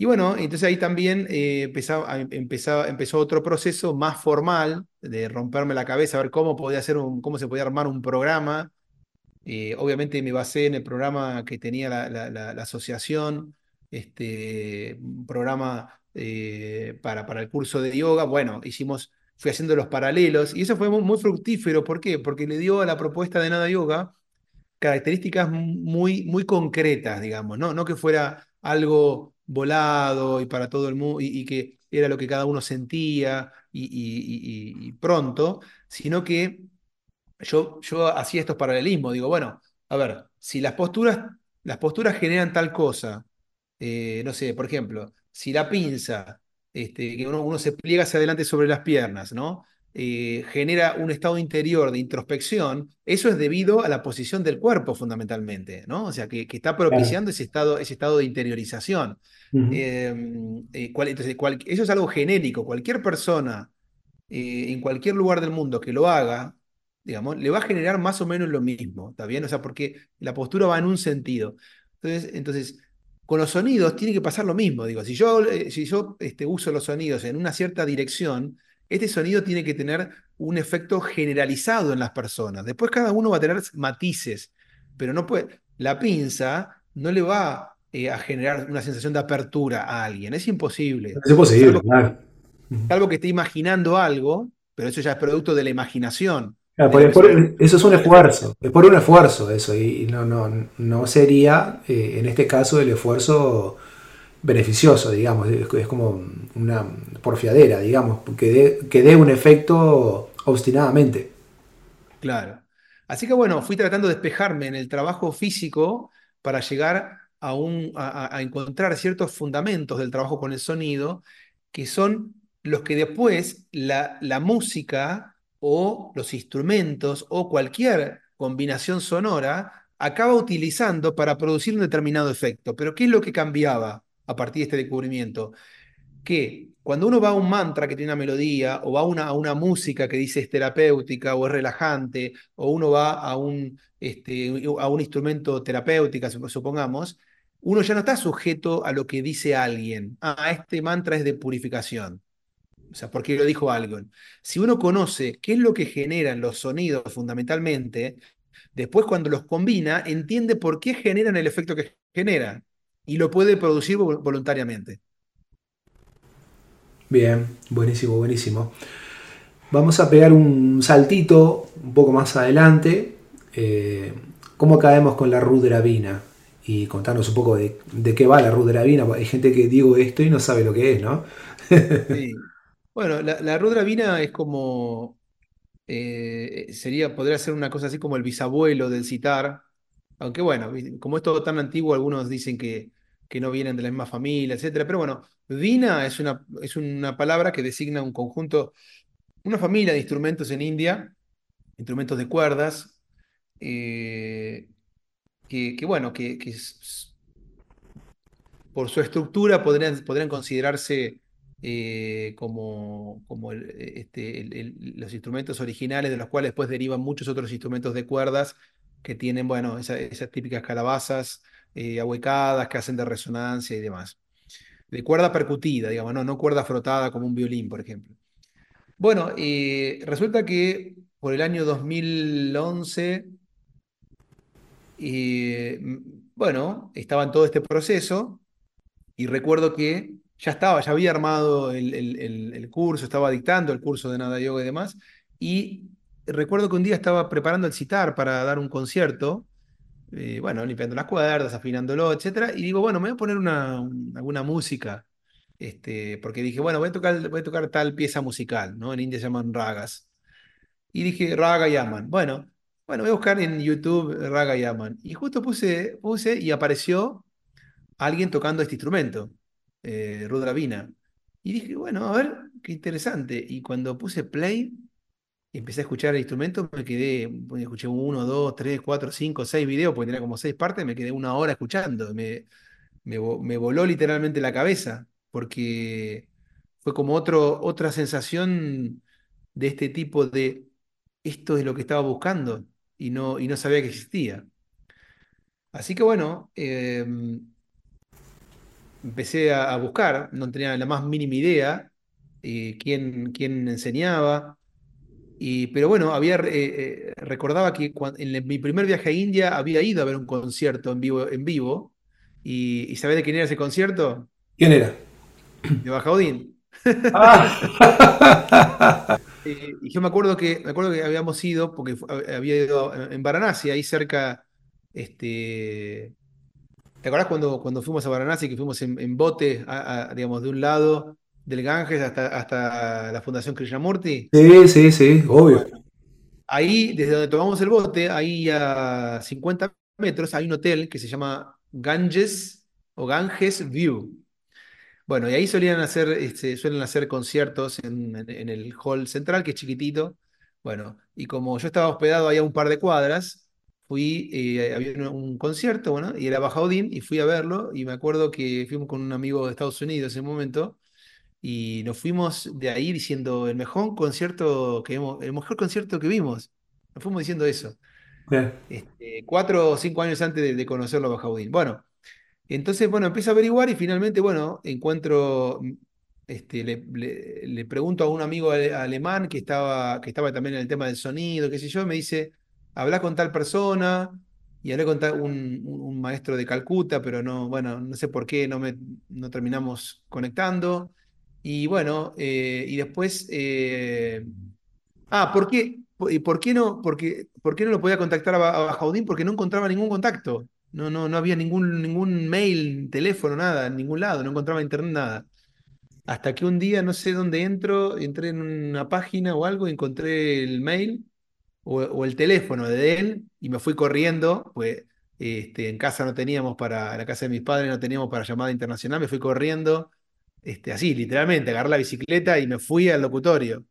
Y bueno, entonces ahí también eh, empezaba, empezó otro proceso más formal de romperme la cabeza, a ver cómo podía hacer cómo se podía armar un programa eh, obviamente me basé en el programa que tenía la asociación, este, un programa eh, para, para el curso de yoga. Bueno, hicimos, fui haciendo los paralelos y eso fue muy, muy fructífero. ¿Por qué? Porque le dio a la propuesta de Nada Yoga características muy, muy concretas, digamos, ¿no? No que fuera algo volado y para todo el mundo y, que era lo que cada uno sentía y- y pronto, sino que yo, yo hacía estos paralelismos, digo, bueno, a ver, si las posturas, las posturas generan tal cosa, eh, no sé, por ejemplo, si la pinza, este, que uno, uno se pliega hacia adelante sobre las piernas, ¿no? Eh, genera un estado interior de introspección, eso es debido a la posición del cuerpo fundamentalmente, ¿no? O sea, que, que está Claro. propiciando ese estado, ese estado de interiorización. Ujú. Eh, eh, cual- entonces, cual- eso es algo genérico, cualquier persona eh, en cualquier lugar del mundo que lo haga, digamos, le va a generar más o menos lo mismo, ¿está bien? O sea, porque la postura va en un sentido. Entonces, entonces con los sonidos tiene que pasar lo mismo. Digo, si yo, eh, si yo este, uso los sonidos en una cierta dirección, este sonido tiene que tener un efecto generalizado en las personas. Después cada uno va a tener matices, pero no puede. La pinza no le va eh, a generar una sensación de apertura a alguien. Es imposible. Es posible, Salvo claro. Salvo que esté imaginando algo, pero eso ya es producto de la imaginación Claro, por- eso es un esfuerzo, es por un esfuerzo eso, y no, no, no sería eh, en este caso el esfuerzo beneficioso, digamos, es, es como una porfiadera, digamos, que dé, un efecto obstinadamente. Claro. Así que bueno, fui tratando de despejarme en el trabajo físico para llegar a encontrar ciertos fundamentos del trabajo con el sonido, que son los que después la, la música o los instrumentos o cualquier combinación sonora acaba utilizando para producir un determinado efecto. Pero ¿qué es lo que cambiaba a partir de este descubrimiento? que cuando uno va a un mantra que tiene una melodía, o va a una, música que dice es terapéutica o es relajante, o uno va a un, este, a un instrumento terapéutica, sup- supongamos, uno ya no está sujeto a lo que dice alguien. Ah, este mantra es de purificación. O sea, porque lo dijo alguien. Si uno conoce qué es lo que generan los sonidos fundamentalmente, después cuando los combina, entiende por qué generan el efecto que generan y lo puede producir vol- voluntariamente. Bien, buenísimo, buenísimo. Vamos a pegar un saltito un poco más adelante. eh, ¿Cómo caemos con la rudravina? Y contarnos un poco de, de qué va la rudravina. Hay gente que digo esto y no sabe lo que es, ¿no? Sí. Bueno, la, la Rudra Vina es como, eh, sería, podría ser una cosa así como el bisabuelo del citar, aunque bueno, como es todo tan antiguo, algunos dicen que, que no vienen de la misma familia, etcétera, pero bueno, Vina es una, es una palabra que designa un conjunto, una familia de instrumentos en India, instrumentos de cuerdas, eh, que, bueno, que, por su estructura podrían, podrían considerarse eh, como, como este, los instrumentos originales de los cuales después derivan muchos otros instrumentos de cuerdas que tienen, bueno, esa- esas típicas calabazas eh, ahuecadas que hacen de resonancia y demás. De cuerda percutida, digamos, no, no cuerda frotada como un violín, por ejemplo. Bueno, eh, resulta que por el año 2011, eh, bueno, estaba en todo este proceso. Y recuerdo que ya estaba, ya había armado el- el- el curso, estaba dictando el curso de Nada Yoga y demás. Y recuerdo que un día estaba preparando el citar para dar un concierto, eh, bueno, limpiando las cuerdas, afinándolo, etcétera. Y digo, bueno, me voy a poner una, un- alguna música, este, porque dije, bueno, voy a tocar, voy a tocar tal pieza musical, ¿no? En India se llaman ragas. y dije Raga Yaman. Bueno, bueno, voy a buscar en YouTube Raga Yaman. Y justo puse, puse y apareció alguien tocando este instrumento, eh, Rudra Vina. Y dije, bueno, a ver, qué interesante. Y cuando puse play, empecé a escuchar el instrumento, me quedé, escuché uno, dos, tres, cuatro, cinco, seis videos, porque tenía como seis partes, me quedé una hora escuchando. Me, me, voló literalmente la cabeza, porque fue como otro, otra sensación de este tipo de esto es lo que estaba buscando y no, y no sabía que existía. Así que bueno, eh, empecé a, a, buscar, no tenía la más mínima idea eh, quién, quién enseñaba. Y, pero bueno, había, eh, eh, recordaba que cuando, en mi primer viaje a India había ido a ver un concierto en vivo. En vivo y, ¿Y sabés de quién era ese concierto? ¿Quién era? De Bajaudín. Ah. eh, y yo me acuerdo que me acuerdo que habíamos ido, porque había ido en Varanasi, ahí cerca, este, ¿te acordás cuando, cuando fuimos a Varanasi, que fuimos en, en bote, a, a, digamos, de un lado del Ganges hasta, hasta la Fundación Krishnamurti? Sí, sí, sí, obvio. Bueno, ahí, desde donde tomamos el bote, ahí a 50 metros, hay un hotel que se llama Ganges o Ganges View. Bueno, y ahí solían hacer, este, suelen hacer conciertos en, en, en, el hall central, que es chiquitito. Bueno, y como yo estaba hospedado ahí a un par de cuadras, fui, eh, había un, un, concierto, bueno, y era Bajaudín, y fui a verlo, y me acuerdo que fuimos con un amigo de Estados Unidos en ese momento, y nos fuimos de ahí diciendo el mejor concierto que hemos, el mejor concierto que vimos. Nos fuimos diciendo eso. Este, cuatro o cinco años antes de, de conocerlo a Bajaudín. Bueno. Entonces, bueno, empiezo a averiguar y finalmente, bueno, encuentro, este, le, le, le pregunto a un amigo alemán que estaba, que estaba también en el tema del sonido, qué sé yo, me dice, habla con tal persona, y hablé con un, un, maestro de Calcuta, pero no, bueno, no sé por qué no, me, no terminamos conectando. Y bueno, eh, y después, eh, ah, ¿por qué? ¿Por qué no, porque, ¿Por qué no lo podía contactar a, a Bajaudín? Porque no encontraba ningún contacto. No, no, no había ningún, ningún mail, teléfono, nada, en ningún lado, no encontraba internet, nada. Hasta que un día, no sé dónde entro, entré en una página o algo, encontré el mail o, el teléfono de él y me fui corriendo, pues este, en casa no teníamos para, la casa de mis padres no teníamos para llamada internacional, me fui corriendo, este, así, literalmente, agarré la bicicleta y me fui al locutorio.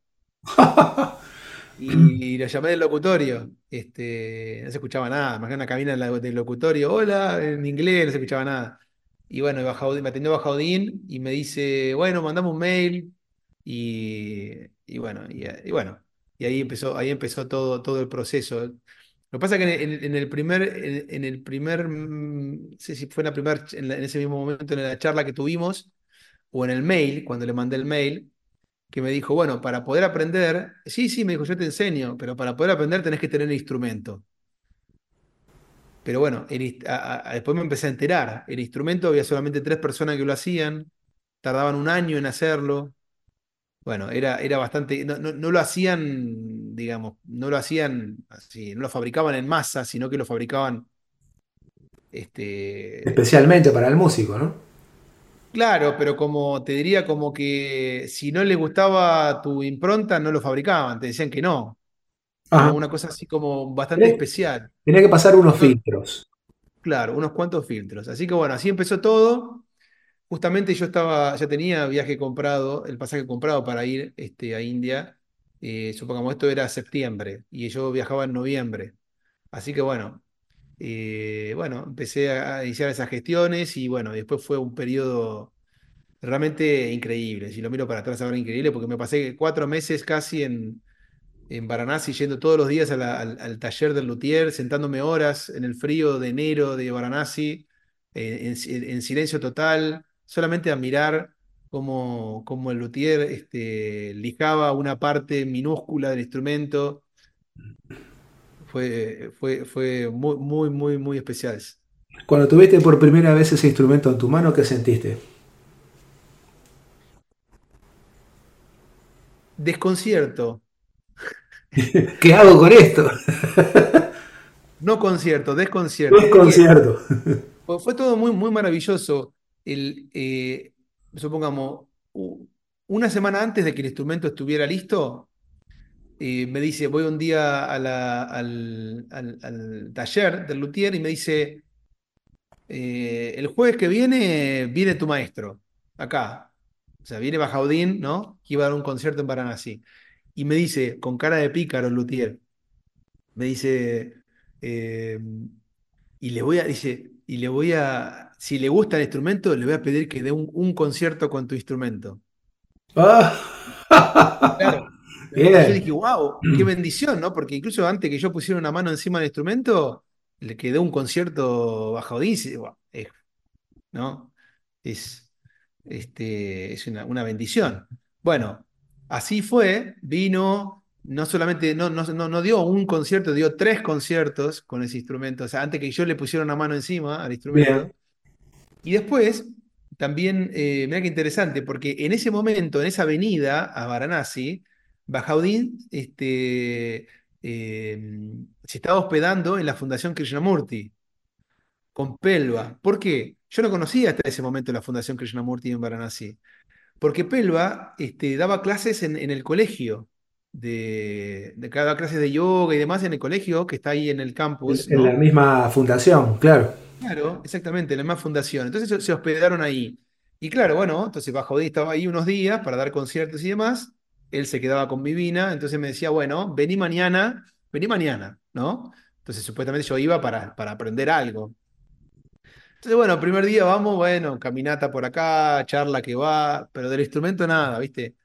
Y, y, lo llamé del locutorio. Este, no se escuchaba nada. Más que una cabina del locutorio. Hola, en inglés, no se escuchaba nada. Y bueno, Bajaudín, me atendió Bajaudín y me dice, bueno, mandamos un mail. Y, y bueno, y, y, bueno, y ahí empezó, ahí empezó todo, todo el proceso. Lo que pasa es que en, en, el primer, en, en, el primer, no sé si fue en, la primer, en, la, en ese mismo momento, en la charla que tuvimos, o en el mail, cuando le mandé el mail, que me dijo, bueno, para poder aprender, sí, sí, me dijo, yo te enseño, pero para poder aprender tenés que tener el instrumento. Pero bueno, después me empecé a enterar, el instrumento había solamente tres personas que lo hacían, tardaban un año en hacerlo. Bueno, era, era bastante, no, no, no lo hacían, digamos, no lo hacían así, no lo fabricaban en masa, sino que lo fabricaban este... especialmente para el músico, ¿no? Claro, pero como te diría como que si no les gustaba tu impronta, no lo fabricaban, te decían que no. Como una cosa así como bastante tenía, especial. Tenía que pasar unos filtros. Claro, unos cuantos filtros. Así que bueno, así empezó todo. Justamente yo estaba, ya tenía viaje comprado, el pasaje comprado para ir este, a India. Eh, supongamos esto era septiembre y yo viajaba en noviembre. Así que bueno, eh, bueno, empecé a iniciar esas gestiones y bueno, después fue un periodo realmente increíble. Si lo miro para atrás ahora, increíble, porque me pasé cuatro meses casi en, en Varanasi, yendo todos los días al, al, taller del luthier, sentándome horas en el frío de enero de Varanasi, eh, en, en, silencio total, solamente a mirar cómo, cómo el luthier este, lijaba una parte minúscula del instrumento fue, fue, fue muy, muy, muy, muy especial. Cuando tuviste por primera vez ese instrumento en tu mano, ¿qué sentiste? Desconcierto. ¿Qué hago con esto? no concierto, desconcierto. Desconcierto. Fue, fue todo muy, muy maravilloso. El, eh, supongamos, una semana antes de que el instrumento estuviera listo, eh, me dice, voy un día a la- al, al- al taller del luthier y me dice, eh, el jueves que viene viene tu maestro, acá. O sea, viene Bajaudín, ¿no? Que iba a dar un concierto en Varanasi. Y me dice, con cara de pícaro el luthier, me dice, eh, y le voy a, dice, y le voy a, si le gusta el instrumento, le voy a pedir que dé un, un concierto con tu instrumento. Claro. Entonces yo Bien, dije, wow, qué bendición, ¿no? Porque incluso antes que yo pusiera una mano encima del instrumento, le quedó un concierto bajo wow, ¿no? Es, este, es una, una bendición. Bueno, así fue, vino, no solamente, no, no, no, dio un concierto, dio tres conciertos con ese instrumento, o sea, antes que yo le pusiera una mano encima al bien. instrumento. Y después, también, eh, mira qué interesante, porque en ese momento, en esa avenida a Varanasi, Bajaudín este, eh, se estaba hospedando en la Fundación Krishnamurti, con Pelva. ¿Por qué? Yo no conocía hasta ese momento la Fundación Krishnamurti en Varanasi, porque Pelva este, daba clases en, en el colegio, de, de, daba clases de yoga y demás en el colegio que está ahí en el campus, en la misma fundación, claro. Claro, exactamente, en la misma fundación. Entonces se se hospedaron ahí. Y claro, bueno, entonces Bajaudí estaba ahí unos días para dar conciertos y demás. Él se quedaba con mi vina, entonces me decía, bueno, vení mañana, vení mañana, ¿no? Entonces supuestamente yo iba para, para aprender algo. Entonces, bueno, primer día vamos, bueno, caminata por acá, charla que va, pero del instrumento nada, ¿viste?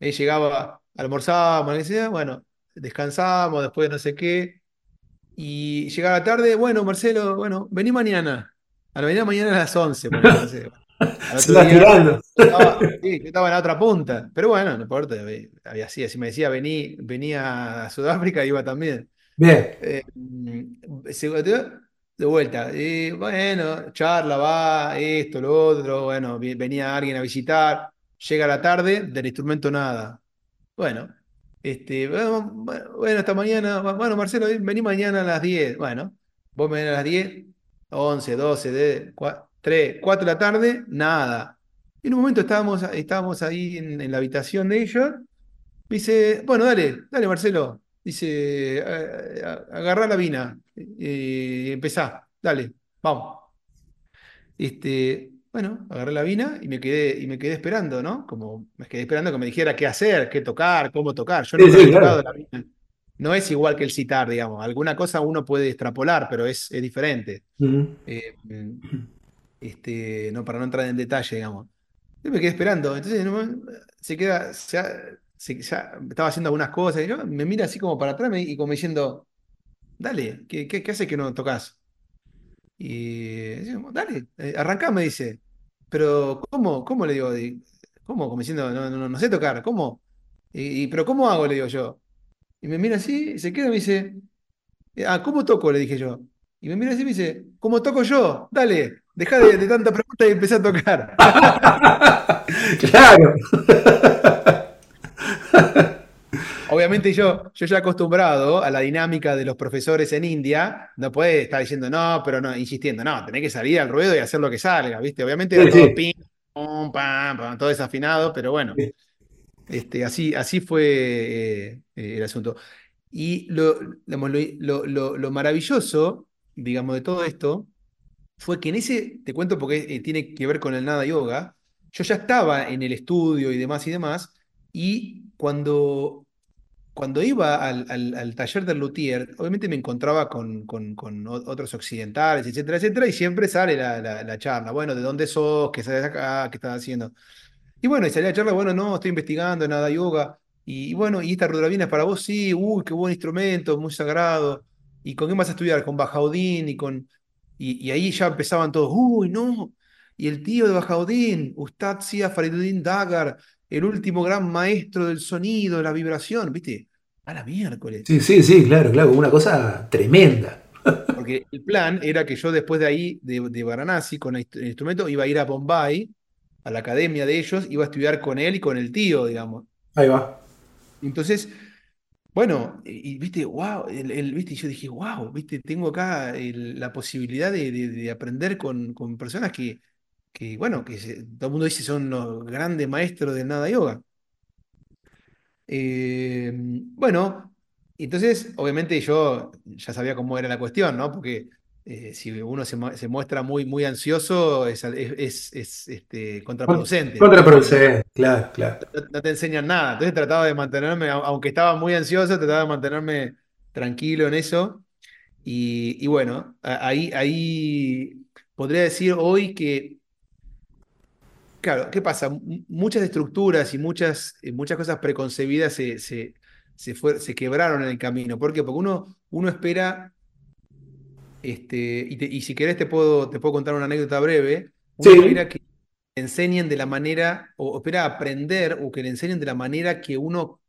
Él llegaba, almorzábamos, bueno, descansamos, después no sé qué. Y llegaba tarde, bueno, Marcelo, bueno, vení mañana. A la venía mañana a las 11 ponele, no sé. Al Se día, tirando. estaba, sí, yo estaba en la otra punta. Pero bueno, no importa, había así, así me decía, vení, venía a Sudáfrica, iba también. Bien. Eh, de vuelta, eh, bueno, charla, va, esto, lo otro, bueno, venía alguien a visitar, llega la tarde, del instrumento nada. Bueno, este, bueno, bueno, hasta mañana. Bueno, Marcelo, vení mañana a las 10. Bueno, vos me venís a las 10, 11, 12, de, 3, 4 de la tarde, nada. En un momento estábamos, estábamos ahí en, en la habitación de ellos. Me dice, bueno, dale, dale, Marcelo. Dice, "a- a- agarrá la vina y empezá, dale, vamos. Este, bueno, agarré la vina y me quedé, y me quedé esperando, ¿no? Como me quedé esperando que me dijera qué hacer, qué tocar, cómo tocar. Yo Sí, nunca sí, claro. tocado la vina. No es igual que el citar, digamos. Alguna cosa uno puede extrapolar, pero es, es diferente. Eh, este, no, para no entrar en detalle, digamos. Yo me quedé esperando. Entonces, se queda, ya estaba haciendo algunas cosas y yo, me mira así como para atrás y como diciendo, dale, ¿qué, qué, qué haces que no tocas? Y dale, eh, arrancá, me dice. Pero, ¿cómo? ¿Cómo le digo? ¿Cómo? Como diciendo, no, no, no sé tocar, ¿cómo? Pero ¿cómo hago? Le digo yo. Y me mira así, y se queda y me dice, ah, ¿cómo toco? Le dije yo. Y me mira así y me dice, ¿cómo toco yo? Dale, deja de, de tanta pregunta y empecé a tocar. Claro. Obviamente yo, yo ya acostumbrado a la dinámica de los profesores en India, no puede estar diciendo no, pero no, insistiendo, no, tenés que salir al ruedo y hacer lo que salga, ¿viste? Obviamente Sí, todo sí. pim, pum, pam, pam, todo desafinado, pero bueno, Sí. este, así, así fue eh, eh, el asunto. Y lo, digamos, lo, lo- lo- lo maravilloso, digamos, de todo esto, fue que en ese, te cuento porque eh, tiene que ver con el Nada Yoga, yo ya estaba en el estudio y demás y demás, y cuando cuando iba al, al- al taller del luthier, obviamente me encontraba con, con- con otros occidentales, etcétera, etcétera, y siempre sale la, la- la charla. Bueno, ¿de dónde sos? ¿Qué sabes acá? ¿Qué estás haciendo? Y bueno, y salía la charla, bueno, no, estoy investigando nada yoga. Y, y bueno, ¿y esta rudravina es para vos? Sí, uy, qué buen instrumento, muy sagrado. ¿Y con quién vas a estudiar? Con Bajaudín y con. Y, y ahí ya empezaban todos, uy, no. Y el tío de Bajaudín, Ustad Sia Fariduddin Dagar, el último gran maestro del sonido, de la vibración, ¿viste? A la miércoles. Sí, sí, sí, claro, claro. Una cosa tremenda. Porque el plan era que yo después de ahí, de, de Varanasi, con el instrumento, iba a ir a Bombay, a la academia de ellos, iba a estudiar con él y con el tío, digamos. Ahí va. Entonces, bueno, y, viste, wow, el, viste, yo dije, wow, viste, tengo acá la posibilidad de, de- de aprender con, con personas que, que, bueno, que se- todo el mundo dice son los grandes maestros del Nada Yoga. Eh, bueno, entonces, obviamente yo ya sabía cómo era la cuestión, ¿no? Porque eh, si uno se, se muestra muy, muy ansioso, es, es, es- es, este, Con- contraproducente, Contraproducente, claro, claro. no- no te enseñan nada. Entonces trataba de mantenerme, au- aunque estaba muy ansioso, trataba de mantenerme tranquilo en eso. Y, y bueno, ahí, ahí podría decir hoy que Claro, ¿qué pasa? M- Muchas estructuras y muchas, eh, muchas cosas preconcebidas se, se, se, fue- se quebraron en el camino. ¿Por qué? Porque uno, uno espera, este, y, te- y si querés te puedo, te puedo contar una anécdota breve, uno Sí, espera que le enseñen de la manera, o espera aprender, o que le enseñen de la manera que uno,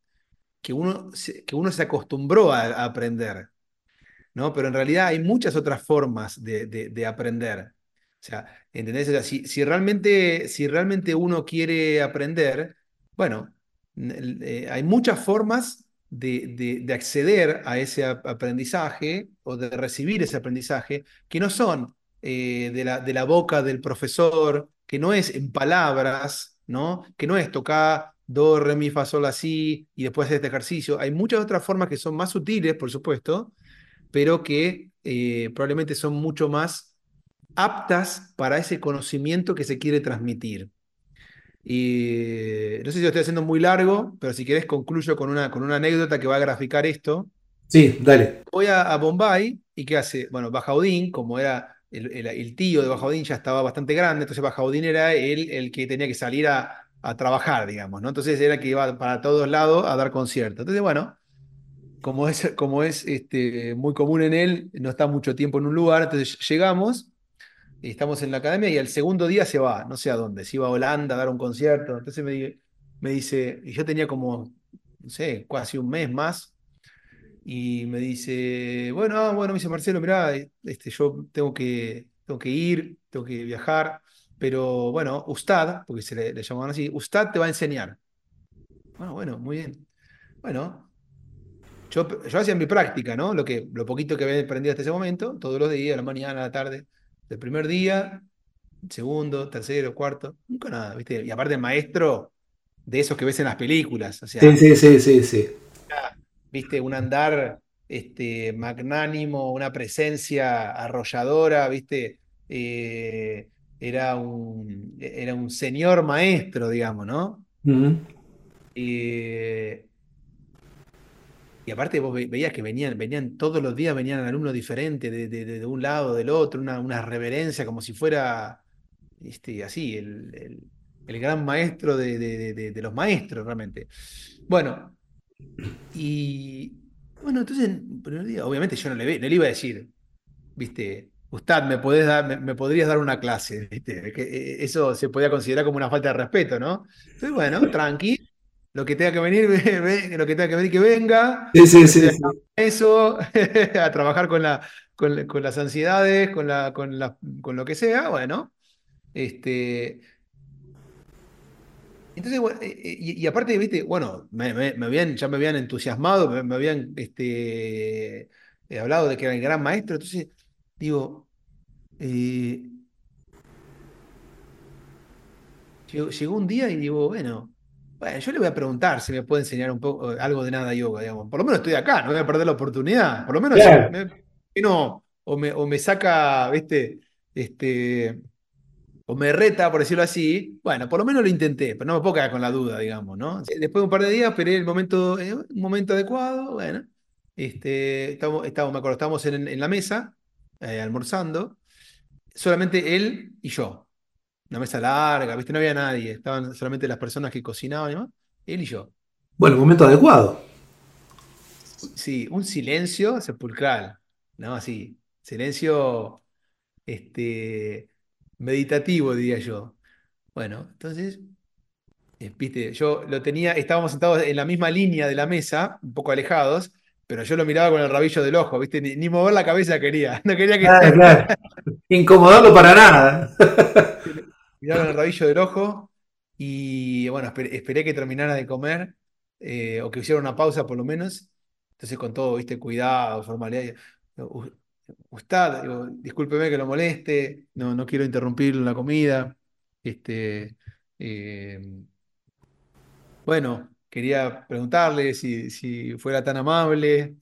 que uno, se- que uno se acostumbró a, a aprender. ¿no? Pero en realidad hay muchas otras formas de, de- de aprender. O sea, ¿entendés? O sea, si, si realmente, si realmente uno quiere aprender, bueno, eh, hay muchas formas de, de- de acceder a ese ap- aprendizaje o de recibir ese aprendizaje que no son eh, de la, de la boca del profesor, que no es en palabras, ¿no? Que no es tocar do, re, mi, fa, sol, la, si y después hacer este ejercicio. Hay muchas otras formas que son más sutiles, por supuesto, pero que eh, probablemente son mucho más aptas para ese conocimiento que se quiere transmitir. Y no sé si lo estoy haciendo muy largo, pero si querés concluyo con una, con una anécdota que va a graficar esto. sí, dale. Voy a, a Bombay y ¿qué hace? Bueno, Bajaudín, como era el, el- el tío de Bajaudín, ya estaba bastante grande, entonces Bajaudín era el, el que tenía que salir a, a trabajar, digamos, ¿no? Entonces era el que iba para todos lados a dar conciertos. Entonces, bueno, como es, como es este, muy común en él, no está mucho tiempo en un lugar, entonces llegamos, estamos en la academia y al segundo día se va, no sé a dónde, se iba a Holanda a dar un concierto, entonces me, me dice, y yo tenía como, no sé, casi un mes más, y me dice, bueno, ah, bueno, me dice Marcelo, mirá, este, yo tengo que, tengo que ir, tengo que viajar, pero bueno, Ustad, porque se le, le llamaban así, Ustad te va a enseñar. Bueno, bueno, muy bien. Bueno, yo, yo hacía mi práctica, ¿no? Lo, que, lo poquito que había aprendido hasta ese momento, todos los días, a la mañana, a la tarde. El primer día, segundo, tercero, cuarto, nunca nada, ¿viste? Y aparte el maestro de esos que ves en las películas, o Sí, sea, sí, sí, sí, sí. ¿viste? Un andar este, magnánimo, una presencia arrolladora, ¿viste? Eh, era un, era un señor maestro, digamos, ¿no? Eh, Y aparte vos ve- veías que venían, venían todos los días, venían alumnos diferentes de, de- un lado, del otro, una, una reverencia como si fuera este, así, el, el- gran maestro de, de- los maestros realmente. Bueno, y bueno, entonces, primer día, obviamente yo no le, no le iba a decir, viste, Ustad, ¿me podés dar, me podrías dar una clase? ¿Viste? Que, eh, eso se podía considerar como una falta de respeto, ¿no? Entonces, bueno, tranqui, lo que tenga que venir, ve- ve- lo que tenga que venir, que venga. Sí, sí, sí, para eso, a trabajar con la, con, la- con las ansiedades, con la, con la, con lo que sea, bueno. Este, entonces, bueno, eh, eh, y, y aparte, viste, bueno, me, me- me habían, ya me habían entusiasmado, me, me habían este, eh, hablado de que era el gran maestro, entonces digo, eh, llegó, llegó un día y digo, bueno, bueno, yo le voy a preguntar si me puede enseñar un poco eh, algo de nada yoga, digamos. Por lo menos estoy acá, no voy a perder la oportunidad. Por lo menos Claro. me, no, o me, o me saca, viste, este, o me reta, por decirlo así, bueno, por lo menos lo intenté, pero no me puedo quedar con la duda, digamos, ¿no? Después de un par de días esperé el momento, eh, un momento adecuado, bueno, este, estamos, estamos, me acuerdo, estábamos en, en la mesa, eh, almorzando, solamente él y yo. Una mesa larga, ¿viste? No había nadie, estaban solamente las personas que cocinaban y demás, él y yo. Bueno, momento adecuado. Sí, un silencio sepulcral, ¿no? Así, silencio, este, meditativo, diría yo. Bueno, entonces Eh, Viste, yo lo tenía, estábamos sentados en la misma línea de la mesa, un poco alejados, pero yo lo miraba con el rabillo del ojo, ¿viste? Ni, ni mover la cabeza quería. No quería Claro, que claro. Incomodarlo para nada. miraba con el rabillo del ojo y bueno, esperé, esperé que terminara de comer eh, o que hiciera una pausa por lo menos. Entonces con todo, ¿viste? Cuidado, formalidad. "U- Ustad, digo, discúlpeme que lo moleste, no, no quiero interrumpir la comida. Este, eh, bueno. quería preguntarle si, si fuera tan amable,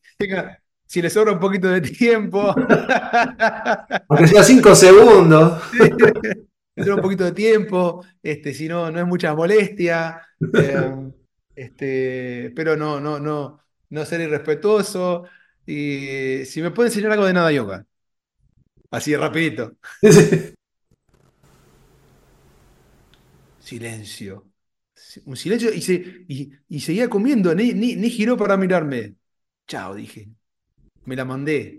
si le sobra un poquito de tiempo. Aunque sea cinco segundos. Sí, un poquito de tiempo, este, si no, no es mucha molestia. Eh, este, pero no, no, no, no ser irrespetuoso. Y si me puede enseñar algo de nada yoga. Así rapidito. Silencio. Un silencio y, se, y, seguía comiendo, ni, ni, giró para mirarme. Chao, dije. Me la mandé.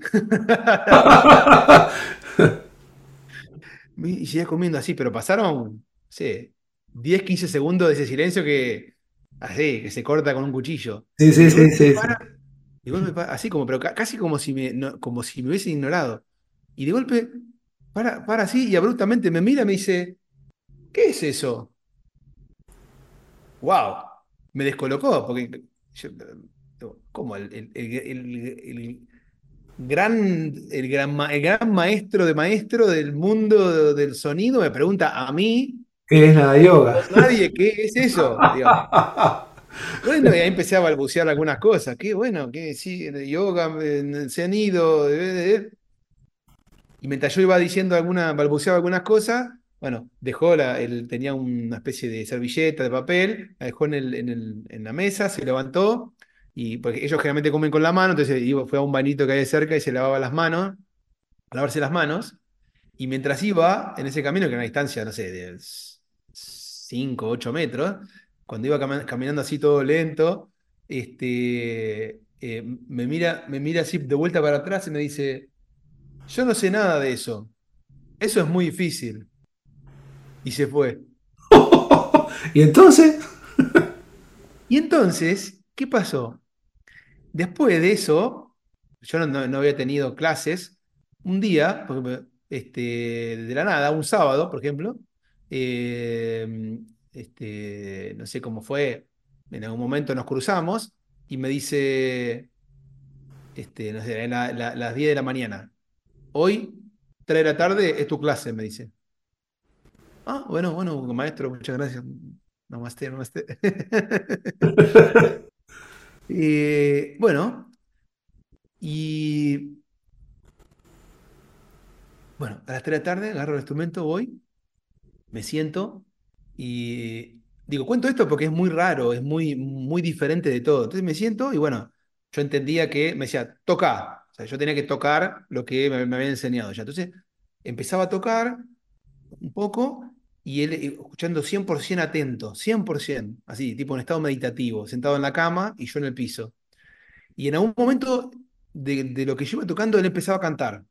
Y seguía comiendo así, pero pasaron, sé, 10, 15 segundos de ese silencio que, así, que se corta con un cuchillo. Sí, sí, sí, sí. así como, pero casi como si me, como si me hubiese ignorado. Y de golpe, para, para así y abruptamente me mira y me dice, ¿qué es eso? ¡Wow! Me descolocó, porque yo, ¿cómo? El, gran, el, gran, el gran maestro de maestro del mundo del sonido me pregunta a mí. ¿Qué es la yoga? Nadie, ¿qué es eso? Bueno, y ahí empecé a balbucear algunas cosas. Qué bueno, que sí, yoga se han ido. Y mientras yo iba diciendo alguna, balbuceaba algunas cosas, bueno, dejó la, él tenía una especie de servilleta de papel, la dejó en, el, en, la mesa, se levantó, y porque ellos generalmente comen con la mano, entonces fue a un bañito que hay cerca y se lavaba las manos, a lavarse las manos, y mientras iba en ese camino, que era una distancia, no sé, de 5, 8 metros, cuando iba caminando así todo lento, este, eh, me, mira, me mira así de vuelta para atrás y me dice, yo no sé nada de eso, eso es muy difícil. Y se fue. ¿Y entonces? y entonces, ¿qué pasó? Después de eso, yo no, había tenido clases. Un día, este, de la nada, un sábado, por ejemplo, eh, este, no sé cómo fue, en algún momento nos cruzamos y me dice, este, no sé, las 10 de la mañana, hoy, 3 de la tarde, es tu clase, me dice. Ah, bueno, bueno, maestro, muchas gracias. Namaste, namaste. eh, bueno, y bueno, a las 3 de la tarde agarro el instrumento, voy, me siento y digo, cuento esto porque es muy raro, es muy, muy diferente de todo. Entonces me siento y bueno, yo entendía que me decía, toca. O sea, yo tenía que tocar lo que me, me habían enseñado ya. Entonces empezaba a tocar un poco y él eh, escuchando 100% atento, 100%, así, tipo en estado meditativo, sentado en la cama y yo en el piso. Y en algún momento de, lo que yo iba tocando, él empezaba a cantar,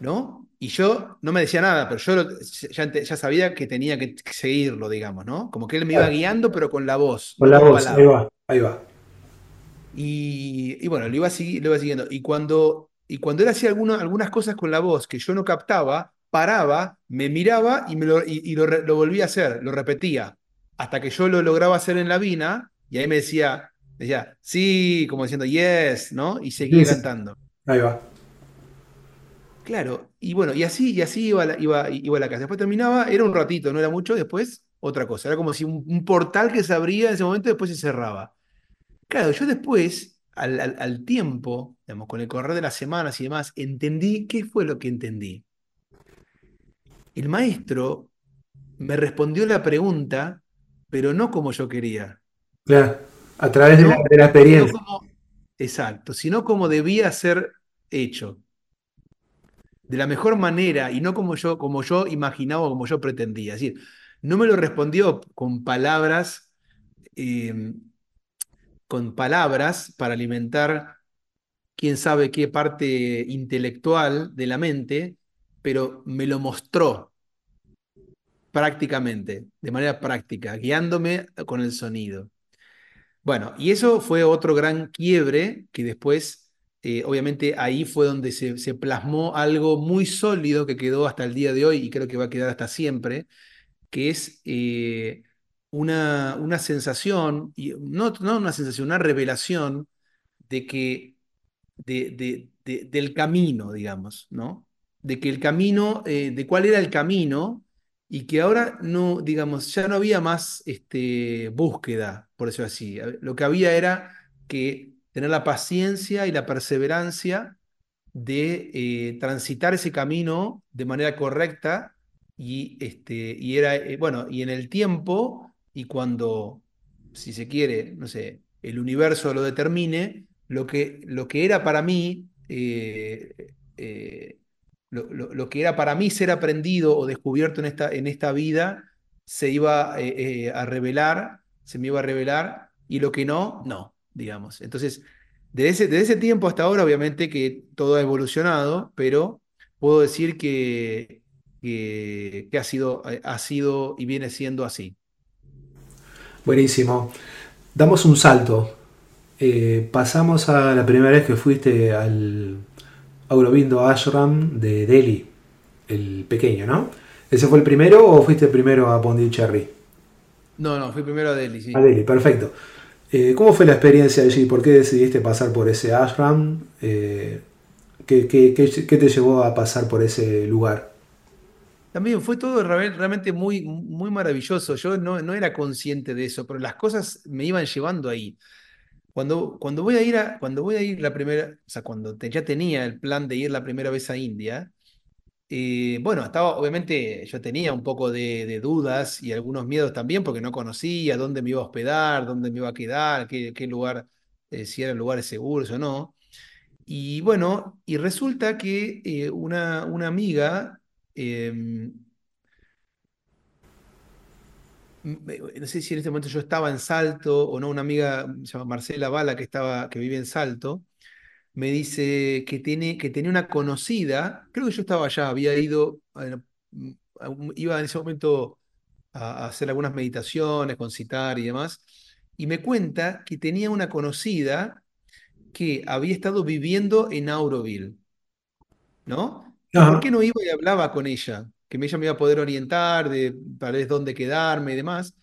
¿no? Y yo no me decía nada, pero yo ya, sabía que tenía que seguirlo, digamos, ¿no? Como que él me iba guiando, pero con la voz. Con la voz, ahí va, ahí va. Y, bueno, lo iba, lo iba siguiendo. Y cuando, y cuando él hacía algunas cosas con la voz que yo no captaba, paraba, me miraba y, me lo, y, lo, volvía a hacer, lo repetía, hasta que yo lo lograba hacer en la vina, y ahí me decía, decía, sí, como diciendo, yes, ¿no? Y seguía cantando. Ahí va. Claro, y bueno, y así, y así iba, iba, iba a la casa. Después terminaba, era un ratito, no era mucho, después otra cosa. Era como si un, portal que se abría en ese momento y después se cerraba. Claro, yo después, al, al tiempo, digamos, con el correr de las semanas y demás, entendí qué fue lo que entendí el maestro me respondió la pregunta, pero no como yo quería. Claro, a través de, la, experiencia. exacto, sino como debía ser hecho. De la mejor manera y no como yo, como yo imaginaba o como yo pretendía. Es decir, no me lo respondió con palabras, em, con palabras para alimentar quién sabe qué parte intelectual de la mente, pero me lo mostró prácticamente, de manera práctica, guiándome con el sonido. Bueno, y eso fue otro gran quiebre que después, eh, obviamente ahí fue donde se, plasmó algo muy sólido que quedó hasta el día de hoy y creo que va a quedar hasta siempre, que es eh, una, una sensación, y no, no una sensación, una revelación de que de, del camino, digamos, ¿no? De que el camino, eh, de cuál era el camino y que ahora no, digamos, ya no había más este, búsqueda, por eso así. Lo que había era que tener la paciencia y la perseverancia de eh, transitar ese camino de manera correcta y, este, y era, eh, bueno, y en el tiempo y cuando, si se quiere, no sé, el universo lo determine, lo que, lo que era para mí, lo, que era para mí ser aprendido o descubierto en esta, en esta vida, se iba eh, a revelar, se me iba a revelar, y lo que no, no, digamos. Entonces, desde ese, desde ese tiempo hasta ahora, obviamente que todo ha evolucionado, pero puedo decir que, que, ha, sido, ha sido y viene siendo así. Buenísimo. Damos un salto. Eh, pasamos a la primera vez que fuiste al Aurobindo Ashram de Delhi, el pequeño, ¿no? ¿Ese fue el primero o fuiste primero a Pondicherry? No, no, fui primero a Delhi, sí. A Delhi, perfecto. Eh, ¿Cómo fue la experiencia allí? ¿Por qué decidiste pasar por ese ashram? Eh, ¿qué, qué, qué, qué, te llevó a pasar por ese lugar? También fue todo realmente muy, muy maravilloso. Yo no, no era consciente de eso, pero las cosas me iban llevando ahí. Cuando, cuando, voy a ir a, cuando voy a ir la primera, o sea, cuando ya tenía el plan de ir la primera vez a India, eh, bueno, estaba, obviamente yo tenía un poco de, dudas y algunos miedos también porque no conocía dónde me iba a hospedar, dónde me iba a quedar, qué, qué lugar, eh, si eran lugares seguros o no. Y bueno, y resulta que eh, una, una amiga, em, no sé si en este momento yo estaba en Salto o no, una amiga, se llama Marcela Bala, que, estaba, que vive en Salto, me dice que, tiene, que tenía una conocida, creo que yo estaba allá, había ido, iba en ese momento a, hacer algunas meditaciones, con citar y demás, y me cuenta que tenía una conocida que había estado viviendo en Auroville, ¿no? ¿Y por qué no iba y hablaba con ella? Que ella me iba a poder orientar de tal vez dónde quedarme y demás.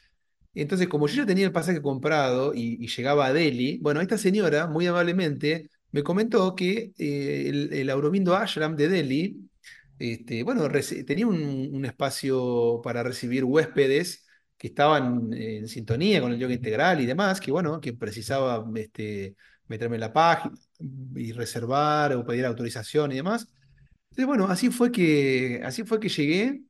Entonces, como yo ya tenía el pasaje comprado y, y llegaba a Delhi, bueno, esta señora muy amablemente me comentó que eh, el, el, Aurobindo Ashram de Delhi, este, bueno, tenía un, un, espacio para recibir huéspedes que estaban en sintonía con el yoga integral y demás, que bueno, que precisaba este, meterme en la página y reservar o pedir autorización y demás. Entonces, bueno, así fue que, así fue que llegué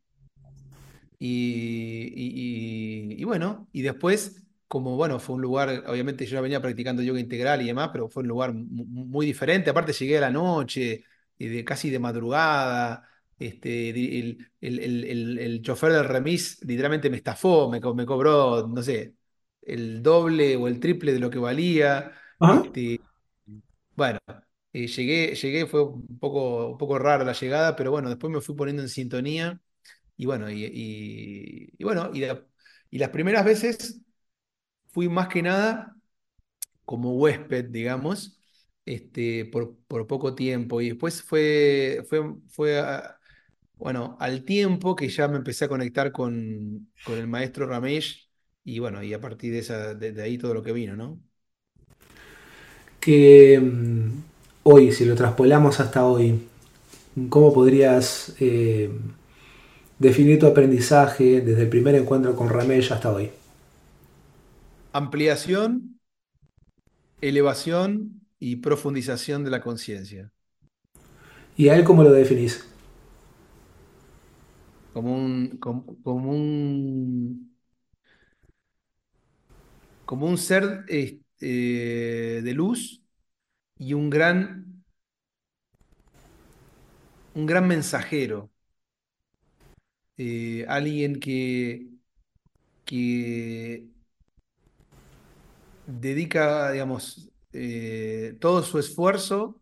y, y, y, bueno, y después, como bueno, fue un lugar, obviamente yo ya venía practicando yoga integral y demás, pero fue un lugar muy diferente. Aparte llegué a la noche, de, casi de madrugada. Este, el, el, el, el, chofer del remis literalmente me estafó, me, me, cobró, no sé, el doble o el triple de lo que valía. Este, bueno, eh, llegué, llegué, fue un poco, un poco rara la llegada, pero bueno, después me fui poniendo en sintonía y bueno, y, y, bueno, y, la, y, las primeras veces fui más que nada como huésped, digamos, este, por, poco tiempo. Y después fue, fue, fue bueno, al tiempo que ya me empecé a conectar con, con el maestro Ramesh y bueno, y a partir de, de, de ahí todo lo que vino, ¿no? Que hoy, si lo traspolamos hasta hoy, ¿cómo podrías eh, definir tu aprendizaje desde el primer encuentro con Ramesh hasta hoy? Ampliación, elevación y profundización de la conciencia. ¿Y a él cómo lo definís? Como un, como, como un, como un ser eh, de luz y un gran, un gran mensajero. Eh, alguien que, que dedica, digamos, eh, todo su esfuerzo